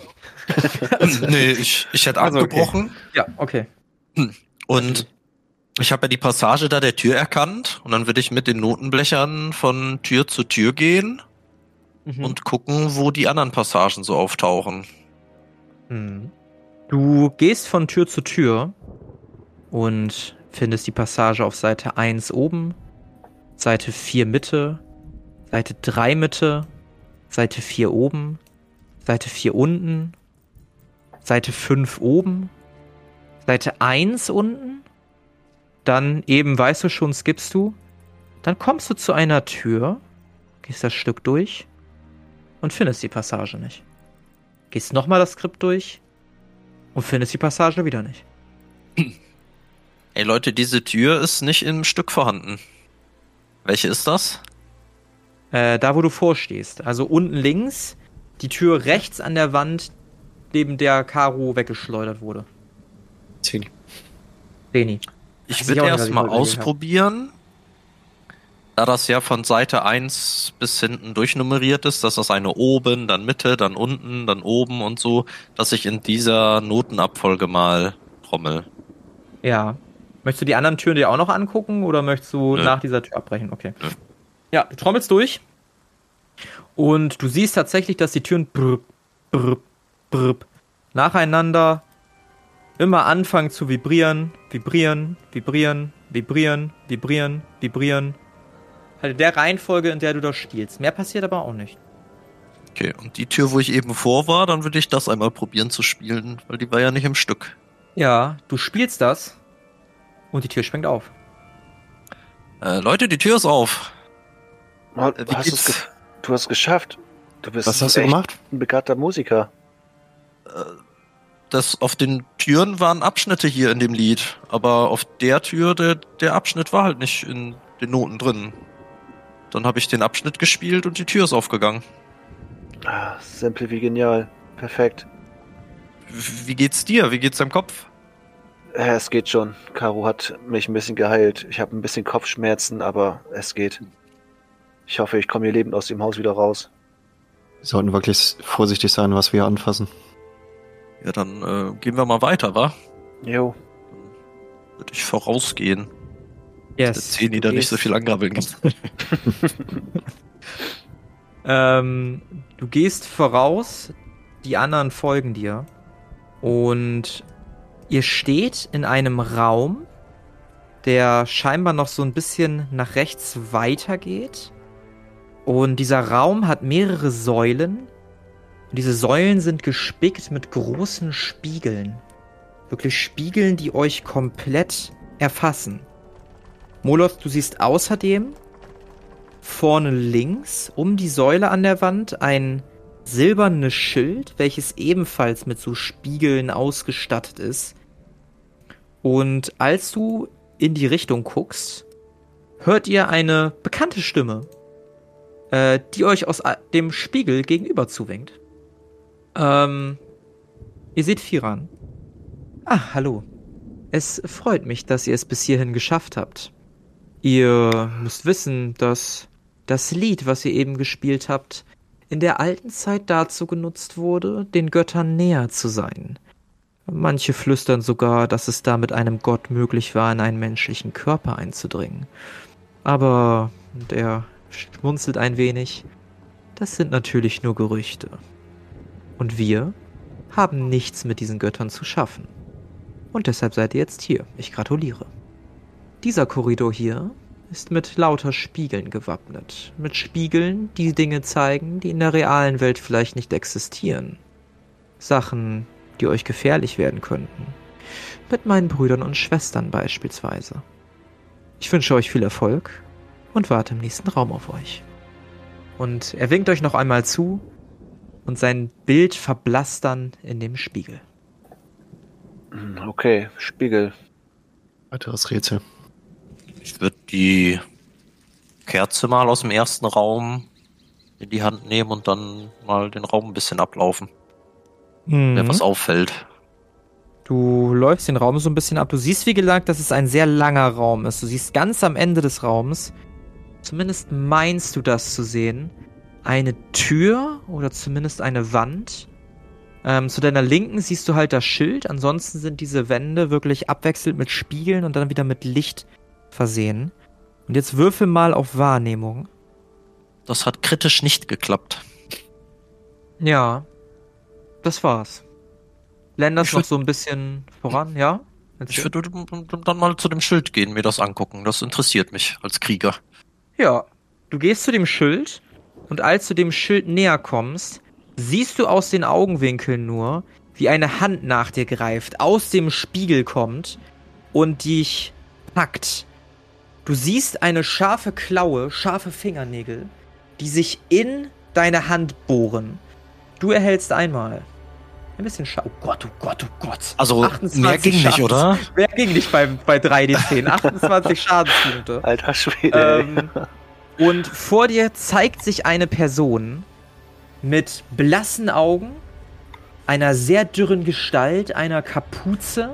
<laughs> <laughs> nee, ich, ich hätte Also, okay. abgebrochen. Ja, okay. Und ich habe ja die Passage da der Tür erkannt. Und dann würde ich mit den Notenblechern von Tür zu Tür gehen Mhm. und gucken, wo die anderen Passagen so auftauchen. Mhm. Du gehst von Tür zu Tür und findest die Passage auf Seite 1 oben, Seite 4 Mitte, Seite 3 Mitte, Seite 4 oben, Seite 4 unten, Seite 5 oben, Seite 1 unten, dann eben weißt du schon, skippst du, dann kommst du zu einer Tür, gehst das Stück durch und findest die Passage nicht. Gehst nochmal das Skript durch und findest die Passage wieder nicht. <laughs> Ey Leute, diese Tür ist nicht im Stück vorhanden. Welche ist das? Äh, da, wo du vorstehst. Also unten links, die Tür rechts an der Wand, neben der Karo weggeschleudert wurde. Zehn. Leni. Ich würde ich auch nicht, was erst ich mal heute gelesen hab. ausprobieren, da das ja von Seite 1 bis hinten durchnummeriert ist, dass das eine oben, dann Mitte, dann unten, dann oben und so, dass ich in dieser Notenabfolge mal trommel. Ja. Möchtest du die anderen Türen dir auch noch angucken oder möchtest du Nö. nach dieser Tür abbrechen? Okay. Nö. Ja, du trommelst durch und du siehst tatsächlich, dass die Türen brr, brr, brr, nacheinander immer anfangen zu vibrieren, vibrieren, vibrieren, vibrieren, vibrieren, vibrieren. Halt in der Reihenfolge, in der du das spielst. Mehr passiert aber auch nicht. Okay, und die Tür, wo ich eben vor war, dann würde ich das einmal probieren zu spielen, weil die war ja nicht im Stück. Ja, du spielst das und die Tür springt auf. Äh, Leute, die Tür ist auf. Oh, Äh, wie hast geht's? ge du hast es geschafft. Du bist Was hast du gemacht? ein begabter Musiker. Das auf den Türen waren Abschnitte hier in dem Lied, aber auf der Tür, der, der Abschnitt war halt nicht in den Noten drin. Dann habe ich den Abschnitt gespielt und die Tür ist aufgegangen. Ah, simpel wie genial. Perfekt. Wie geht's dir? Wie geht's deinem Kopf? Äh, Es geht schon. Caro hat mich ein bisschen geheilt. Ich habe ein bisschen Kopfschmerzen, aber es geht. Ich hoffe, ich komme hier lebend aus dem Haus wieder raus. Wir sollten wirklich vorsichtig sein, was wir anfassen. Ja, dann äh, gehen wir mal weiter, wa? Jo. Würde ich vorausgehen. Yes. Zeni du da nicht so viel angrabbeln kann. <laughs> Ähm, du gehst voraus, die anderen folgen dir. Und ihr steht in einem Raum, der scheinbar noch so ein bisschen nach rechts weitergeht. Und dieser Raum hat mehrere Säulen. Und diese Säulen sind gespickt mit großen Spiegeln. Wirklich Spiegeln, die euch komplett erfassen. Moloth, du siehst außerdem vorne links um die Säule an der Wand ein silbernes Schild, welches ebenfalls mit so Spiegeln ausgestattet ist. Und als du in die Richtung guckst, hört ihr eine bekannte Stimme, äh, die euch aus dem Spiegel gegenüber zuwinkt. Ähm, ihr seht Firan. Ah, hallo. Es freut mich, dass ihr es bis hierhin geschafft habt. Ihr müsst wissen, dass das Lied, was ihr eben gespielt habt, in der alten Zeit dazu genutzt wurde, den Göttern näher zu sein. Manche flüstern sogar, dass es da mit einem Gott möglich war, in einen menschlichen Körper einzudringen. Aber der schmunzelt ein wenig. Das sind natürlich nur Gerüchte. Und wir haben nichts mit diesen Göttern zu schaffen. Und deshalb seid ihr jetzt hier. Ich gratuliere. Dieser Korridor hier ist mit lauter Spiegeln gewappnet. Mit Spiegeln, die Dinge zeigen, die in der realen Welt vielleicht nicht existieren. Sachen, die euch gefährlich werden könnten. Mit meinen Brüdern und Schwestern beispielsweise. Ich wünsche euch viel Erfolg und warte im nächsten Raum auf euch. Und er winkt euch noch einmal zu und sein Bild verblasst dann in dem Spiegel. Okay, Spiegel. Weiteres Rätsel. Ich würde die Kerze mal aus dem ersten Raum in die Hand nehmen und dann mal den Raum ein bisschen ablaufen, Mhm. wenn was auffällt. Du läufst den Raum so ein bisschen ab. Du siehst, wie gesagt, dass es ein sehr langer Raum ist. Du siehst ganz am Ende des Raums, zumindest meinst du das zu sehen, eine Tür oder zumindest eine Wand. Ähm, zu deiner Linken siehst du halt das Schild. Ansonsten sind diese Wände wirklich abwechselnd mit Spiegeln und dann wieder mit Licht versehen. Und jetzt würfel mal auf Wahrnehmung. Das hat kritisch nicht geklappt. Ja, das war's. Länderst Ich noch so ein bisschen voran, ja? Ich würde dann mal zu dem Schild gehen, mir das angucken. Das interessiert mich als Krieger. Ja, du gehst zu dem Schild und als du dem Schild näher kommst, siehst du aus den Augenwinkeln nur, wie eine Hand nach dir greift, aus dem Spiegel kommt und dich packt. Du siehst eine scharfe Klaue, scharfe Fingernägel, die sich in deine Hand bohren. Du erhältst einmal. Ein bisschen Scha Oh Gott, oh Gott, oh Gott. Also, 28 mehr ging nicht, Schadens- oder? Mehr ging nicht bei, bei 3D10. 28 Schadenspunkte. Alter Schwede. Ähm, und vor dir zeigt sich eine Person mit blassen Augen, einer sehr dürren Gestalt, einer Kapuze.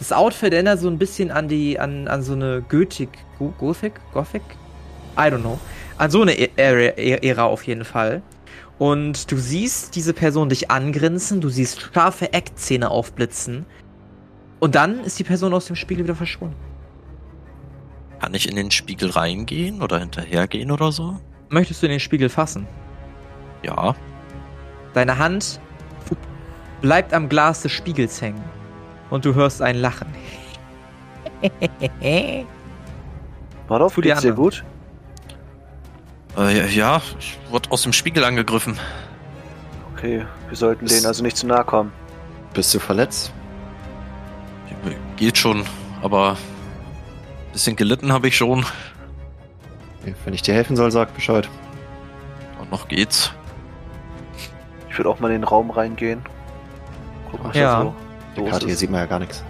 Das Outfit erinnert so ein bisschen an die, an, an so eine Gothic, Go- Gothic, Gothic? I don't know. An so eine E- Ära, Ära auf jeden Fall. Und du siehst diese Person dich angrinsen, du siehst scharfe Eckzähne aufblitzen. Und dann ist die Person aus dem Spiegel wieder verschwunden. Kann ich in den Spiegel reingehen oder hinterhergehen oder so? Möchtest du in den Spiegel fassen? Ja. Deine Hand bleibt am Glas des Spiegels hängen. Und du hörst ein Lachen. <laughs> Mordorf, Tu die geht's dir gut? Äh, ja, ich wurde aus dem Spiegel angegriffen. Okay, wir sollten denen also nicht zu nahe kommen. Bist du verletzt? Geht schon, aber ein bisschen gelitten habe ich schon. Wenn ich dir helfen soll, sag Bescheid. Und noch geht's. Ich würde auch mal in den Raum reingehen. Gucken, was Ja. so Karte hier sieht man ja gar nichts.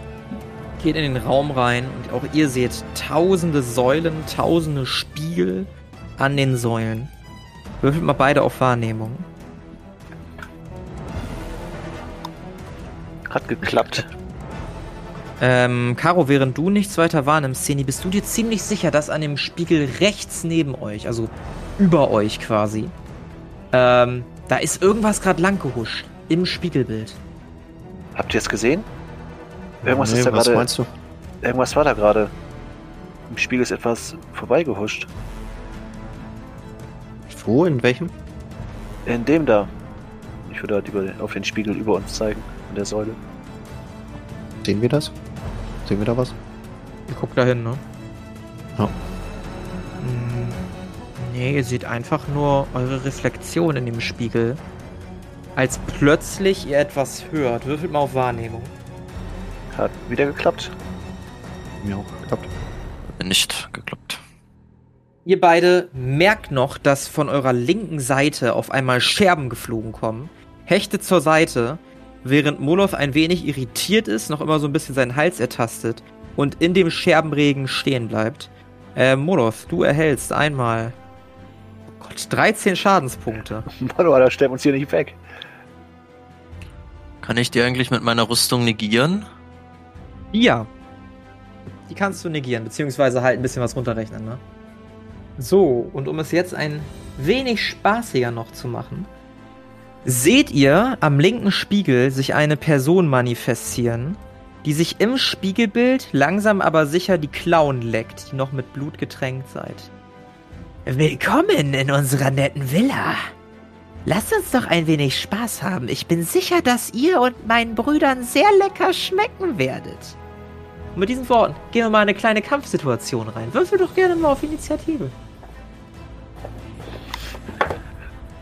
Geht in den Raum rein und auch ihr seht tausende Säulen, tausende Spiegel an den Säulen. Würfelt mal beide auf Wahrnehmung. Hat geklappt. Ähm, Caro, während du nichts weiter wahrnimmst, Seni, bist du dir ziemlich sicher, dass an dem Spiegel rechts neben euch, also über euch quasi, ähm, da ist irgendwas gerade langgehuscht im Spiegelbild. Habt ihr es gesehen? Irgendwas Nee, ist da was gerade. meinst du? Irgendwas war da gerade. Im Spiegel ist etwas vorbeigehuscht. Wo? In welchem? In dem da. Ich würde halt über, auf den Spiegel über uns zeigen. In der Säule. Sehen wir das? Sehen wir da was? Ihr guckt da hin, ne? Ja. Hm, Nee, ihr seht einfach nur eure Reflexion in dem Spiegel. Als plötzlich ihr etwas hört. Würfelt mal auf Wahrnehmung. Hat wieder geklappt. Mir auch geklappt. Nicht geklappt. Ihr beide merkt noch, dass von eurer linken Seite auf einmal Scherben geflogen kommen. Hechtet zur Seite, während Molov ein wenig irritiert ist, noch immer so ein bisschen seinen Hals ertastet und in dem Scherbenregen stehen bleibt. Äh, Molov, du erhältst einmal. Oh Gott, 13 Schadenspunkte. <laughs> Mano, Alter, sterben uns hier nicht weg. Kann ich die eigentlich mit meiner Rüstung negieren? Ja. Die kannst du negieren, beziehungsweise halt ein bisschen was runterrechnen, ne? So, und um es jetzt ein wenig spaßiger noch zu machen, seht ihr am linken Spiegel sich eine Person manifestieren, die sich im Spiegelbild langsam aber sicher die Klauen leckt, die noch mit Blut getränkt seid. Willkommen in unserer netten Villa. Lasst uns doch ein wenig Spaß haben. Ich bin sicher, dass ihr und meinen Brüdern sehr lecker schmecken werdet. Und mit diesen Worten gehen wir mal in eine kleine Kampfsituation rein. Würfel doch gerne mal auf Initiative.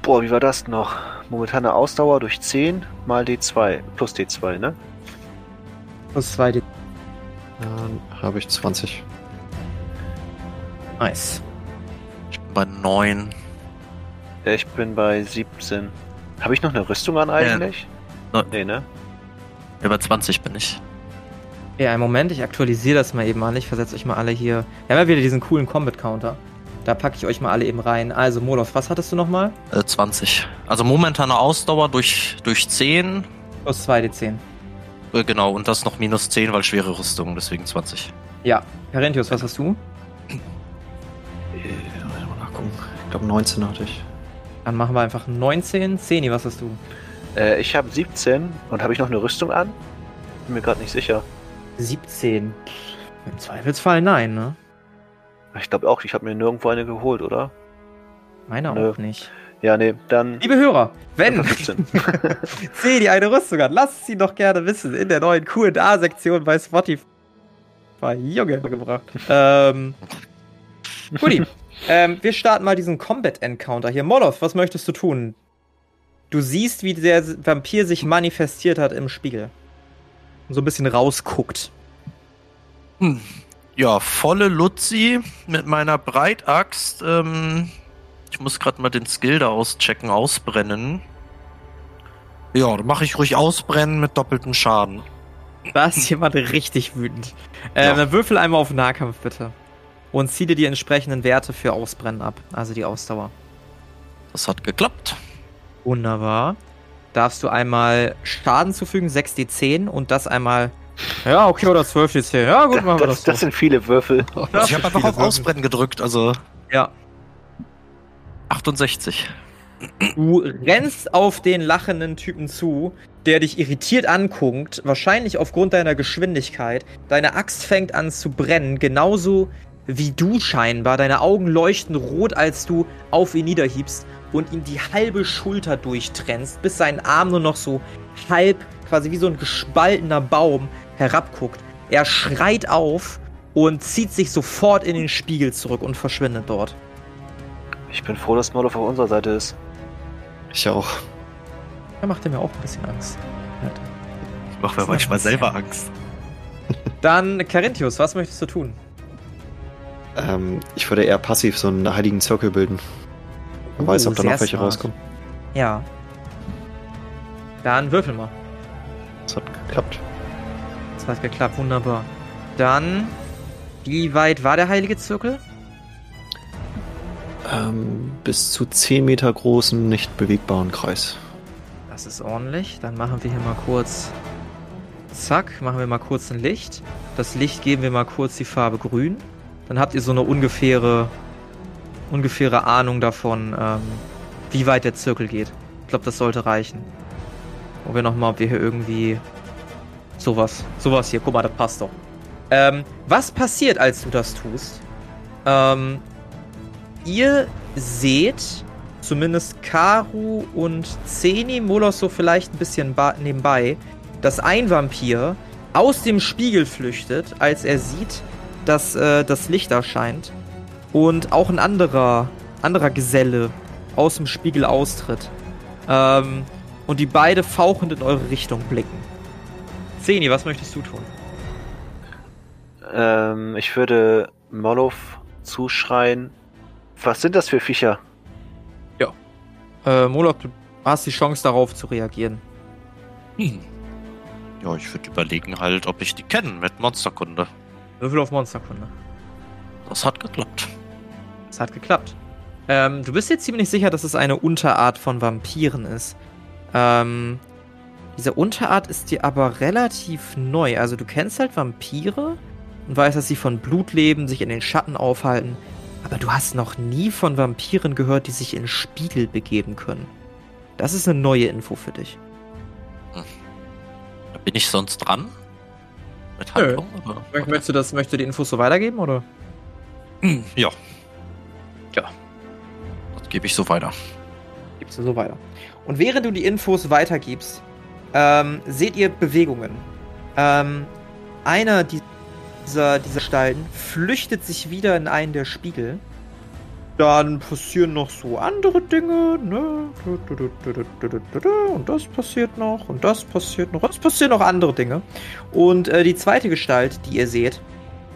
Boah, wie war das noch? Momentane Ausdauer durch 10 mal D2. Plus D2, ne? Plus 2 Dann habe ich 20. Nice. Ich bin bei neun. Ja, ich bin bei 17. Habe ich noch eine Rüstung an eigentlich? No- Nee, ne? Über 20 bin ich. Ja, einen Moment, ich aktualisiere das mal eben mal. Ich versetze euch mal alle hier. Wir haben ja wieder diesen coolen Combat-Counter. Da packe ich euch mal alle eben rein. Also, Molof, was hattest du nochmal? Äh, 20. Also momentane Ausdauer durch, durch 10. Plus 2d10. Äh, genau, und das noch minus 10, weil schwere Rüstung, deswegen 20. Ja. Carinthius, was hast du? Äh, mal nachgucken. Ich glaube 19 hatte ich. Dann machen wir einfach 19. Zeni, was hast du? Äh, ich habe 17 und habe ich noch eine Rüstung an? Bin mir gerade nicht sicher. 17. Im Zweifelsfall nein, ne? Ich glaube auch, ich habe mir nirgendwo eine geholt, oder? Meine Nö. auch nicht. Ja, nee, dann. Liebe Hörer, wenn 17. Zeni <laughs> eine Rüstung hat, lasst sie doch gerne wissen in der neuen Q&A-Sektion bei Spotify. Junge gebracht. Ähm, Guti, <laughs> ähm, wir starten mal diesen Combat-Encounter hier. Molov, was möchtest du tun? Du siehst, wie der Vampir sich manifestiert hat im Spiegel. Und so ein bisschen rausguckt. Hm. Ja, volle Luzi mit meiner Breitaxt. Ähm, ich muss gerade mal den Skill da auschecken, ausbrennen. Ja, dann mache ich ruhig ausbrennen mit doppeltem Schaden. Da ist jemand richtig wütend. Äh, Ja. Dann würfel einmal auf Nahkampf, bitte. Und zieh dir die entsprechenden Werte für Ausbrennen ab. Also die Ausdauer. Das hat geklappt. Wunderbar. Darfst du einmal Schaden zufügen, 6d10 und das einmal. Ja, okay, oder 12d10. Ja, gut, machen wir Das, das. das so. sind viele Würfel. <laughs> Ja, ich habe einfach auf Würfel. Ausbrennen gedrückt, also Ja. 68. Du rennst auf den lachenden Typen zu, der dich irritiert anguckt, wahrscheinlich aufgrund deiner Geschwindigkeit. Deine Axt fängt an zu brennen, genauso wie du scheinbar. Deine Augen leuchten rot, als du auf ihn niederhiebst und ihm die halbe Schulter durchtrennst, bis sein Arm nur noch so halb, quasi wie so ein gespaltener Baum, herabguckt. Er schreit auf und zieht sich sofort in den Spiegel zurück und verschwindet dort. Ich bin froh, dass Moloch auf unserer Seite ist. Ich auch. Da macht er mir auch ein bisschen Angst. Ich mache mir manchmal selber Angst. <laughs> Dann, Carinthius, was möchtest du tun? Ähm, ich würde eher passiv so einen heiligen Zirkel bilden. Wer weiß, Uh, ob da noch welche smart. rauskommen. Ja. Dann würfel mal. Das hat geklappt. Das hat geklappt, wunderbar. Dann, wie weit war der heilige Zirkel? Ähm, bis zu 10 Meter großen, nicht bewegbaren Kreis. Das ist ordentlich. Dann machen wir hier mal kurz. Zack, machen wir mal kurz ein Licht. Das Licht geben wir mal kurz die Farbe grün. Dann habt ihr so eine ungefähre, ungefähre Ahnung davon, ähm, wie weit der Zirkel geht. Ich glaube, das sollte reichen. Gucken wir nochmal, ob wir hier irgendwie sowas, sowas hier, guck mal, das passt doch. Ähm, was passiert, als du das tust? Ähm, ihr seht, zumindest Karu und Zeni, Molos so vielleicht ein bisschen nebenbei, dass ein Vampir aus dem Spiegel flüchtet, als er sieht, dass äh, das Licht erscheint und auch ein anderer, anderer Geselle aus dem Spiegel austritt. Ähm, und die beide fauchend in eure Richtung blicken. Zeni, was möchtest du tun? Ähm, ich würde Moloch zuschreien. Was sind das für Viecher? Äh, Moloch, du hast die Chance darauf zu reagieren. Hm. Ja, ich würde überlegen halt, ob ich die kenne mit Monsterkunde. Würfel auf Monsterkunde. Das hat geklappt. Es hat geklappt. Ähm, du bist dir ziemlich sicher, dass es eine Unterart von Vampiren ist. Ähm, diese Unterart ist dir aber relativ neu. Also du kennst halt Vampire und weißt, dass sie von Blut leben, sich in den Schatten aufhalten. Aber du hast noch nie von Vampiren gehört, die sich in Spiegel begeben können. Das ist eine neue Info für dich. Bin ich sonst dran? Mit Nö. Handlung? Oder? Möchtest du das, möchtest du die Infos so weitergeben, oder? Hm, Ja. Ja. Das gebe ich so weiter. gibst du so weiter. Und während du die Infos weitergibst, ähm, seht ihr Bewegungen. Ähm, einer dieser, dieser Gestalten flüchtet sich wieder in einen der Spiegel. Dann passieren noch so andere Dinge, ne? Und das passiert noch, und das passiert noch, und es passieren noch andere Dinge. Und äh, die zweite Gestalt, die ihr seht,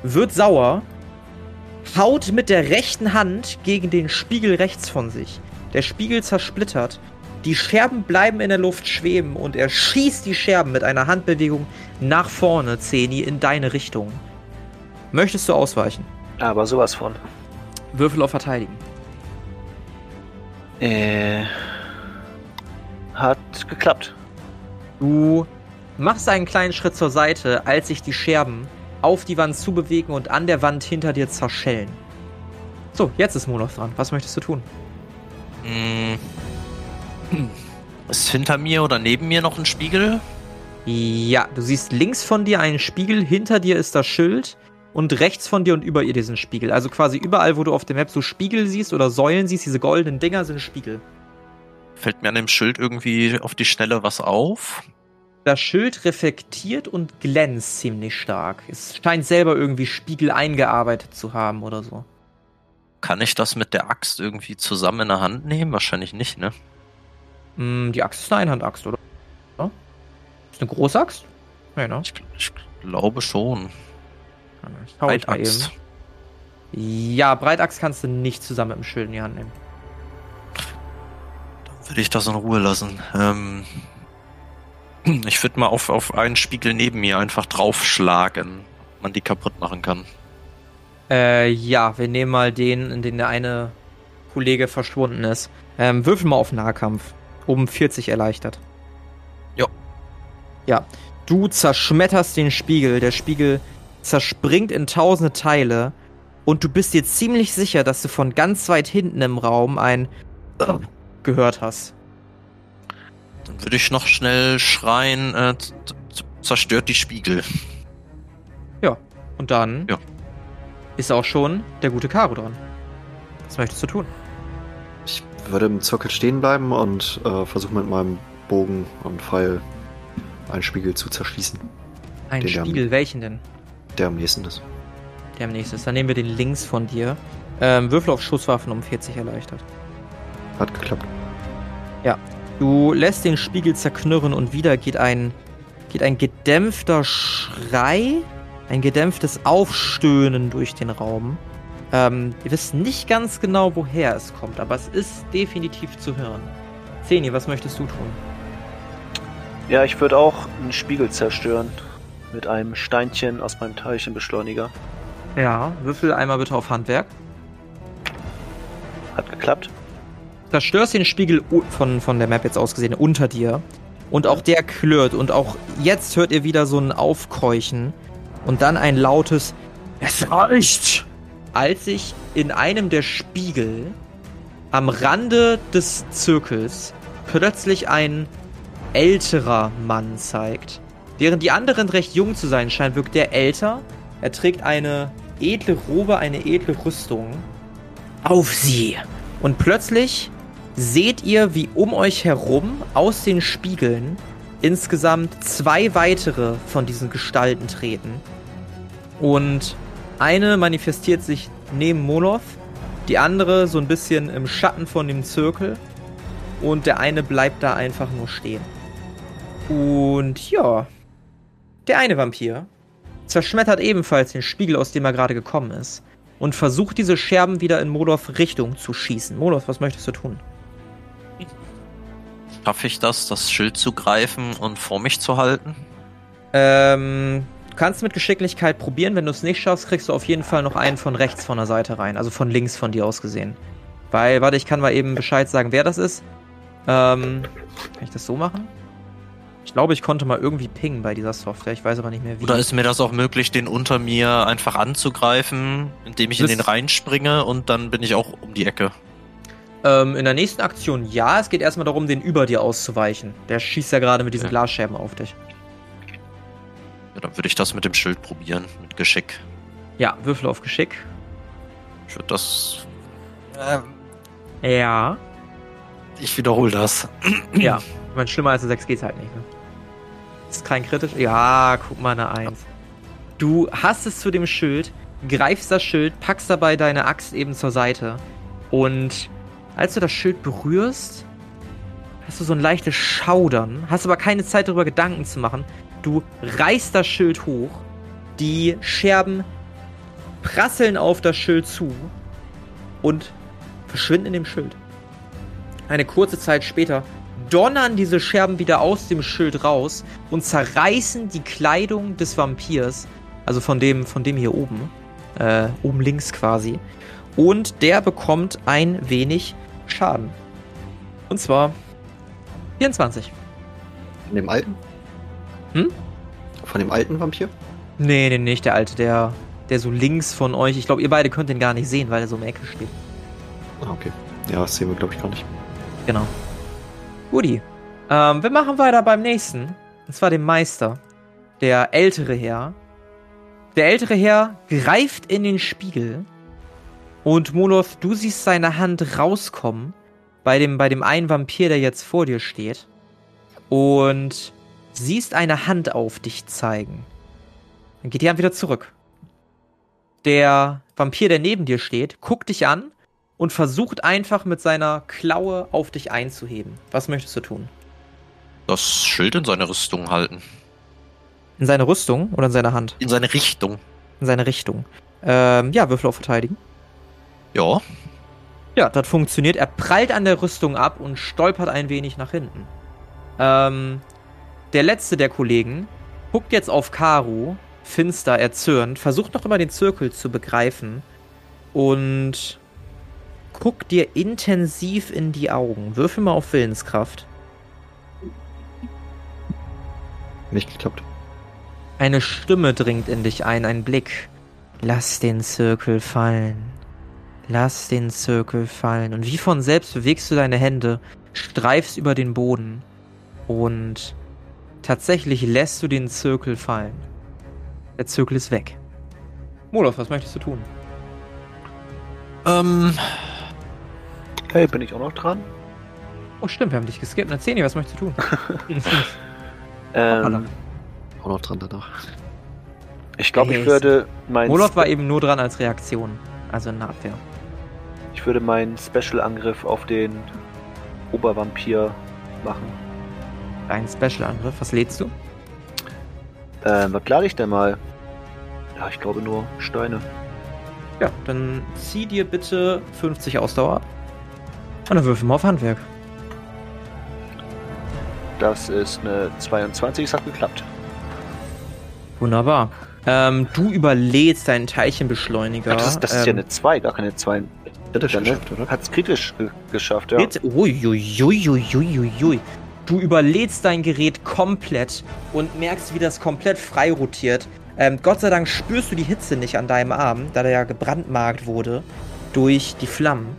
wird sauer, haut mit der rechten Hand gegen den Spiegel rechts von sich. Der Spiegel zersplittert Die Scherben bleiben in der Luft schweben und er schießt die Scherben mit einer Handbewegung nach vorne, Zeni, in deine Richtung. Möchtest du ausweichen? Aber sowas von. Würfel auf Verteidigen. Äh, hat geklappt. Du machst einen kleinen Schritt zur Seite, als sich die Scherben auf die Wand zubewegen und an der Wand hinter dir zerschellen. So, jetzt ist Moloch dran. Was möchtest du tun? Hm. Ist hinter mir oder neben mir noch ein Spiegel? Ja, du siehst links von dir einen Spiegel, hinter dir ist das Schild und rechts von dir und über ihr diesen Spiegel. Also quasi überall, wo du auf der Map so Spiegel siehst oder Säulen siehst, diese goldenen Dinger sind Spiegel. Fällt mir an dem Schild irgendwie auf die Schnelle was auf? Das Schild reflektiert und glänzt ziemlich stark. Es scheint selber irgendwie Spiegel eingearbeitet zu haben oder so. Kann ich das mit der Axt irgendwie zusammen in der Hand nehmen? Wahrscheinlich nicht, ne? Hm, die Axt ist eine Einhandaxt, oder? Ja? Ist eine große Axt? Ja, ne? Ich, ich glaube schon. Breitaxt. Ja, Breitaxt kannst du nicht zusammen mit dem Schild in die Hand nehmen. Dann würde ich das in Ruhe lassen. Ähm, ich würde mal auf, auf einen Spiegel neben mir einfach draufschlagen, ob man die kaputt machen kann. Äh, ja, wir nehmen mal den, in den der eine Kollege verschwunden ist. Ähm, würfel mal auf Nahkampf. Um 40 erleichtert. Jo. Ja. Du zerschmetterst den Spiegel. Der Spiegel zerspringt in tausende Teile. Und du bist dir ziemlich sicher, dass du von ganz weit hinten im Raum ein <clears throat> gehört hast. Dann würde ich noch schnell schreien, äh, zerstört die Spiegel. Ja. Und dann Ja. ist auch schon der gute Karo dran. Was möchtest du tun? Ich würde im Zirkel stehen bleiben und äh, versuchen mit meinem Bogen und Pfeil einen Spiegel zu zerschließen, Ein. Spiegel, welchen denn? der am nächsten ist. Der am nächsten ist. Dann nehmen wir den links von dir. Ähm, Würfel auf Schusswaffen um 40 erleichtert. Hat geklappt. Du lässt den Spiegel zerknirren und wieder geht ein, geht ein gedämpfter Schrei, ein gedämpftes Aufstöhnen durch den Raum. Ähm, ihr wisst nicht ganz genau, woher es kommt, aber es ist definitiv zu hören. Zeni, was möchtest du tun? Ja, ich würde auch einen Spiegel zerstören. Mit einem Steinchen aus meinem Teilchenbeschleuniger. Ja, würfel einmal bitte auf Handwerk. Hat geklappt. zerstörst den Spiegel von, von der Map jetzt aus gesehen unter dir. Und auch der klirrt. Und auch jetzt hört ihr wieder so ein Aufkeuchen. Und dann ein lautes Es reicht! Als sich in einem der Spiegel am Rande des Zirkels plötzlich ein älterer Mann zeigt. Während die anderen recht jung zu sein scheinen, wirkt der älter. Er trägt eine edle Robe, eine edle Rüstung. Auf sie! Und plötzlich seht ihr, wie um euch herum aus den Spiegeln insgesamt zwei weitere von diesen Gestalten treten. Und eine manifestiert sich neben Moloth, die andere so ein bisschen im Schatten von dem Zirkel und der eine bleibt da einfach nur stehen. Und ja, der eine Vampir zerschmettert ebenfalls den Spiegel, aus dem er gerade gekommen ist und versucht diese Scherben wieder in Moloth Richtung zu schießen. Moloth, was möchtest du tun? Schaffe ich das, das Schild zu greifen und vor mich zu halten? Ähm, du kannst mit Geschicklichkeit probieren. Wenn du es nicht schaffst, kriegst du auf jeden Fall noch einen von rechts von der Seite rein. Also von links von dir aus gesehen. Weil, warte, ich kann mal eben Bescheid sagen, wer das ist. Ähm, kann ich das so machen? Ich glaube, ich konnte mal irgendwie pingen bei dieser Software. Ich weiß aber nicht mehr wie. Oder ist mir das auch möglich, den unter mir einfach anzugreifen, indem ich in den reinspringe und dann bin ich auch um die Ecke? ähm, in der nächsten Aktion ja. Es geht erstmal darum, den über dir auszuweichen. Der schießt ja gerade mit diesen Ja. Glasscherben auf dich. Ja, dann würde ich das mit dem Schild probieren, mit Geschick. Ja, Würfel auf Geschick. Ich würde das. Ähm, Ja. ich wiederhole das. <clears throat> Ja. Ich meine, schlimmer als eine 6 geht's halt nicht, ne? Ist kein kritisch. Ja, guck mal, eine 1. Du hast es zu dem Schild, greifst das Schild, packst dabei deine Axt eben zur Seite. Und als du das Schild berührst, hast du so ein leichtes Schaudern, hast aber keine Zeit darüber Gedanken zu machen. Du reißt das Schild hoch, die Scherben prasseln auf das Schild zu und verschwinden in dem Schild. Eine kurze Zeit später donnern diese Scherben wieder aus dem Schild raus und zerreißen die Kleidung des Vampirs, also von dem, von dem hier oben, äh, oben links quasi. Und der bekommt ein wenig Schaden. Und zwar 24. Von dem alten? Hm? Von dem alten Vampir? Nee, nee, nicht der alte, der, der so links von euch. Ich glaube, ihr beide könnt den gar nicht sehen, weil er so im Ecke steht. Ah, okay. Ja, das sehen wir, glaube ich, gar nicht. Genau. Guti. Ähm, wir machen weiter beim nächsten. Und zwar dem Meister. Der ältere Herr. Der ältere Herr greift in den Spiegel. Und Molov, du siehst seine Hand rauskommen. Bei dem, bei dem einen Vampir, der jetzt vor dir steht. Und siehst eine Hand auf dich zeigen. Dann geht die Hand wieder zurück. Der Vampir, der neben dir steht, guckt dich an und versucht einfach mit seiner Klaue auf dich einzuheben. Was möchtest du tun? Das Schild in seine Rüstung halten. In seine Rüstung oder in seine Hand? In seine Richtung. In seine Richtung. Ähm, ja, Würfel auf Verteidigen. Ja. Ja, das funktioniert. Er prallt an der Rüstung ab und stolpert ein wenig nach hinten. Ähm, der letzte der Kollegen guckt jetzt auf Karu, finster, erzürnt, versucht noch immer den Zirkel zu begreifen und guckt dir intensiv in die Augen. Würfel mal auf Willenskraft. Nicht geklappt. Eine Stimme dringt in dich ein, ein Blick. Lass den Zirkel fallen. Lass den Zirkel fallen. Und wie von selbst bewegst du deine Hände, streifst über den Boden und tatsächlich lässt du den Zirkel fallen. Der Zirkel ist weg. Molov, was möchtest du tun? Ähm, Hey, bin ich auch noch dran? Oh, stimmt, wir haben dich geskippt. Erzähl dir, was möchtest du tun? <laughs> Ähm, Auch noch dran danach. ich glaube, Hey, ich würde mein Molov war eben nur dran als Reaktion. Also in der Abwehr. ich würde meinen Special-Angriff auf den Obervampir machen. Ein Special-Angriff. Was lädst du? Ähm, was lade ich denn mal? Ja, ich glaube nur Steine. Ja, dann zieh dir bitte 50 Ausdauer ab. Und dann würfel mal auf Handwerk. Das ist eine 22, es hat geklappt. Wunderbar. Ähm, du überlädst deinen Teilchenbeschleuniger. Ach, das ist, das ist ja ähm, eine 2, gar keine 2. Kritisch Ja, ne? geschafft, oder? Hat's kritisch ge geschafft, ja. Gerät- Uiuiuiuiui. Du überlädst dein Gerät komplett und merkst, wie das komplett frei rotiert. Ähm, Gott sei Dank spürst du die Hitze nicht an deinem Arm, da der ja gebrandmarkt wurde durch die Flammen.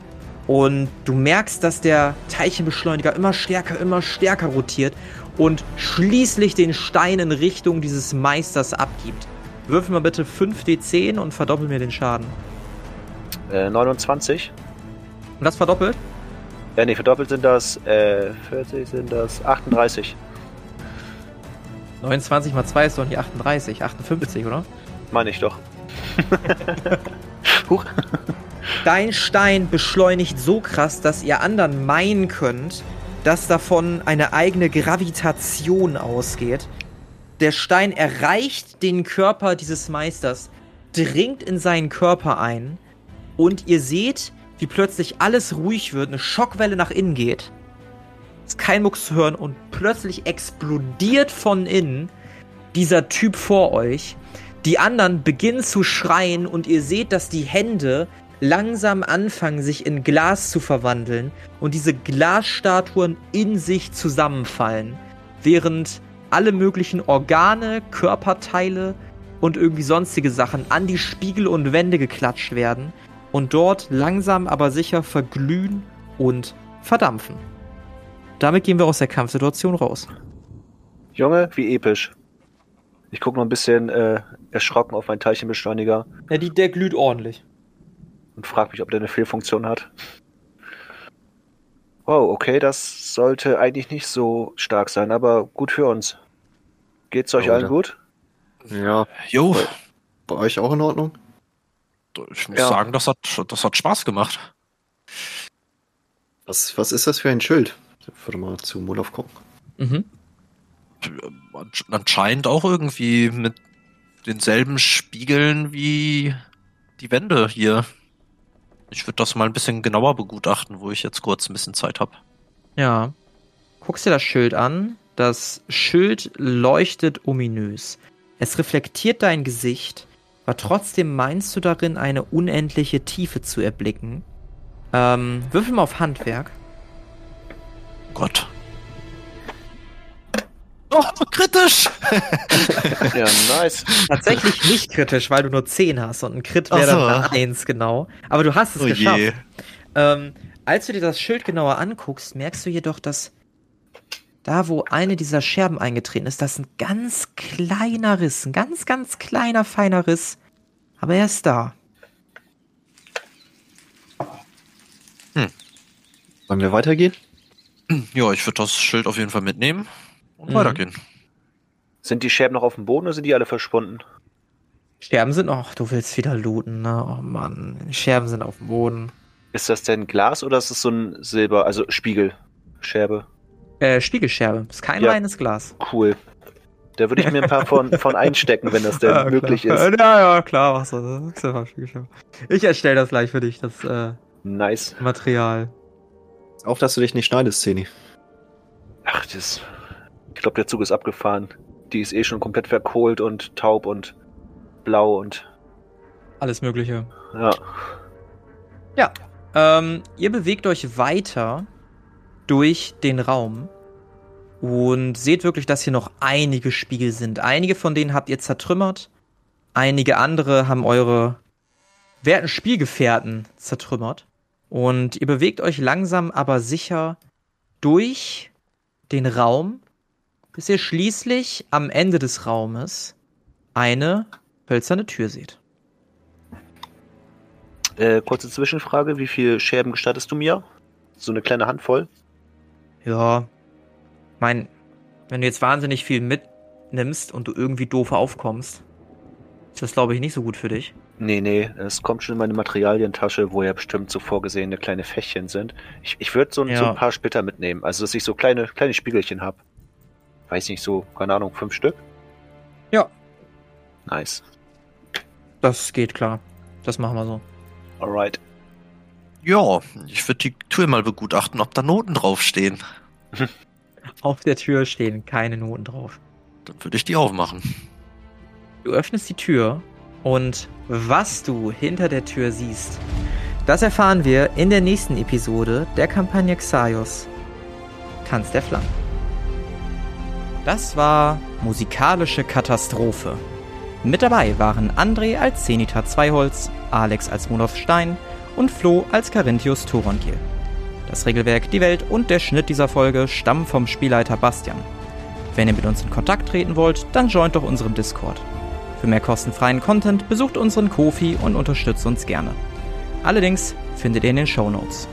Und du merkst, dass der Teilchenbeschleuniger immer stärker, immer stärker rotiert und schließlich den Stein in Richtung dieses Meisters abgibt. Würfel mal bitte 5d10 und verdoppel mir den Schaden. Äh, 29. Und das verdoppelt? Ja, nee, verdoppelt sind das, äh, 40 sind das 38. 29 mal 2 ist doch nicht 38, 58, oder? Meine ich doch. <laughs> Huch. Dein Stein beschleunigt so krass, dass ihr anderen meinen könnt, dass davon eine eigene Gravitation ausgeht. Der Stein erreicht den Körper dieses Meisters, dringt in seinen Körper ein und ihr seht, wie plötzlich alles ruhig wird, eine Schockwelle nach innen geht. Ist kein Mucks zu hören und plötzlich explodiert von innen dieser Typ vor euch. Die anderen beginnen zu schreien und ihr seht, dass die Hände langsam anfangen, sich in Glas zu verwandeln und diese Glasstatuen in sich zusammenfallen, während alle möglichen Organe, Körperteile und irgendwie sonstige Sachen an die Spiegel und Wände geklatscht werden und dort langsam aber sicher verglühen und verdampfen. Damit gehen wir aus der Kampfsituation raus. Junge, wie episch. Ich gucke noch ein bisschen äh, erschrocken auf meinen Teilchenbeschleuniger Ja, die, der glüht ordentlich. und frage mich, ob der eine Fehlfunktion hat. Wow, okay, das sollte eigentlich nicht so stark sein, aber gut für uns. Geht's euch Ja, allen gut? Ja, jo, bei euch auch in Ordnung? Ich muss Ja. sagen, das hat, das hat Spaß gemacht. Was, was ist das für ein Schild? Ich würde mal zu Molov gucken. Mhm. Ansch- Anscheinend auch irgendwie mit denselben Spiegeln wie die Wände hier. Ich würde das mal ein bisschen genauer begutachten, wo ich jetzt kurz ein bisschen Zeit habe. Ja. guckst dir das Schild an. Das Schild leuchtet ominös. Es reflektiert dein Gesicht, aber trotzdem meinst du darin eine unendliche Tiefe zu erblicken. Ähm, würfel mal auf Handwerk. Gott. Oh, kritisch! <laughs> Ja, nice. Tatsächlich nicht kritisch, weil du nur 10 hast und ein Crit wäre so. dann eine 1, genau. Aber du hast es Oh geschafft. je. Ähm, als du dir das Schild genauer anguckst, merkst du jedoch, dass da, wo eine dieser Scherben eingetreten ist, das ist ein ganz kleiner Riss, ein ganz, ganz kleiner, feiner Riss. Aber er ist da. Wollen wir weitergehen? Ja, ich würde das Schild auf jeden Fall mitnehmen und Mhm. weitergehen. Sind die Scherben noch auf dem Boden oder sind die alle verschwunden? Scherben sind noch, du willst wieder looten, ne? Oh Mann, Scherben sind auf dem Boden. Ist das denn Glas oder ist es so ein Silber, also Spiegelscherbe? Äh, Spiegelscherbe, ist kein Ja. reines Glas. Cool. Da würde ich mir ein paar von, von einstecken, wenn das denn <laughs> Ja, möglich klar. ist. Ja, ja, klar, machst du. Das. Ich erstelle das gleich für dich, das äh, Nice. Material. Auf, dass du dich nicht schneidest, Zeni. Ach, das. Ich glaube, der Zug ist abgefahren. Die ist eh schon komplett verkohlt und taub und blau und. Alles Mögliche. Ja. Ähm, ihr bewegt euch weiter durch den Raum und seht wirklich, dass hier noch einige Spiegel sind. Einige von denen habt ihr zertrümmert. Einige andere haben eure werten Spielgefährten zertrümmert. Und ihr bewegt euch langsam aber sicher durch den Raum, bis ihr schließlich am Ende des Raumes eine hölzerne Tür seht. Äh, kurze Zwischenfrage: Wie viel Scherben gestattest du mir? So eine kleine Handvoll? Ja, mein, wenn du jetzt wahnsinnig viel mitnimmst und du irgendwie doof aufkommst, ist das, glaube ich, nicht so gut für dich. Nee, nee, es kommt schon in meine Materialientasche, wo ja bestimmt so vorgesehene kleine Fächchen sind. Ich, ich würde so, ein- so Ja. ein paar Splitter mitnehmen. Also, dass ich so kleine, kleine Spiegelchen habe. Weiß nicht, so, keine Ahnung, fünf Stück? Ja. Nice. Das geht klar. Das machen wir so. Alright. Ja, ich würde die Tür mal begutachten, ob da Noten draufstehen. <laughs> Auf der Tür stehen keine Noten drauf. Dann würde ich die aufmachen. Du öffnest die Tür und was du hinter der Tür siehst, das erfahren wir in der nächsten Episode der Kampagne Xaios. Tanz der Flammen. Das war musikalische Katastrophe. Mit dabei waren André als Zenita Zweiholz, Alex als Monoth Stein und Flo als Carinthius Thorongil. Das Regelwerk, die Welt und der Schnitt dieser Folge stammen vom Spielleiter Bastian. Wenn ihr mit uns in Kontakt treten wollt, dann joint doch unserem Discord. Für mehr kostenfreien Content besucht unseren Kofi und unterstützt uns gerne. Allerdings findet ihr in den Shownotes.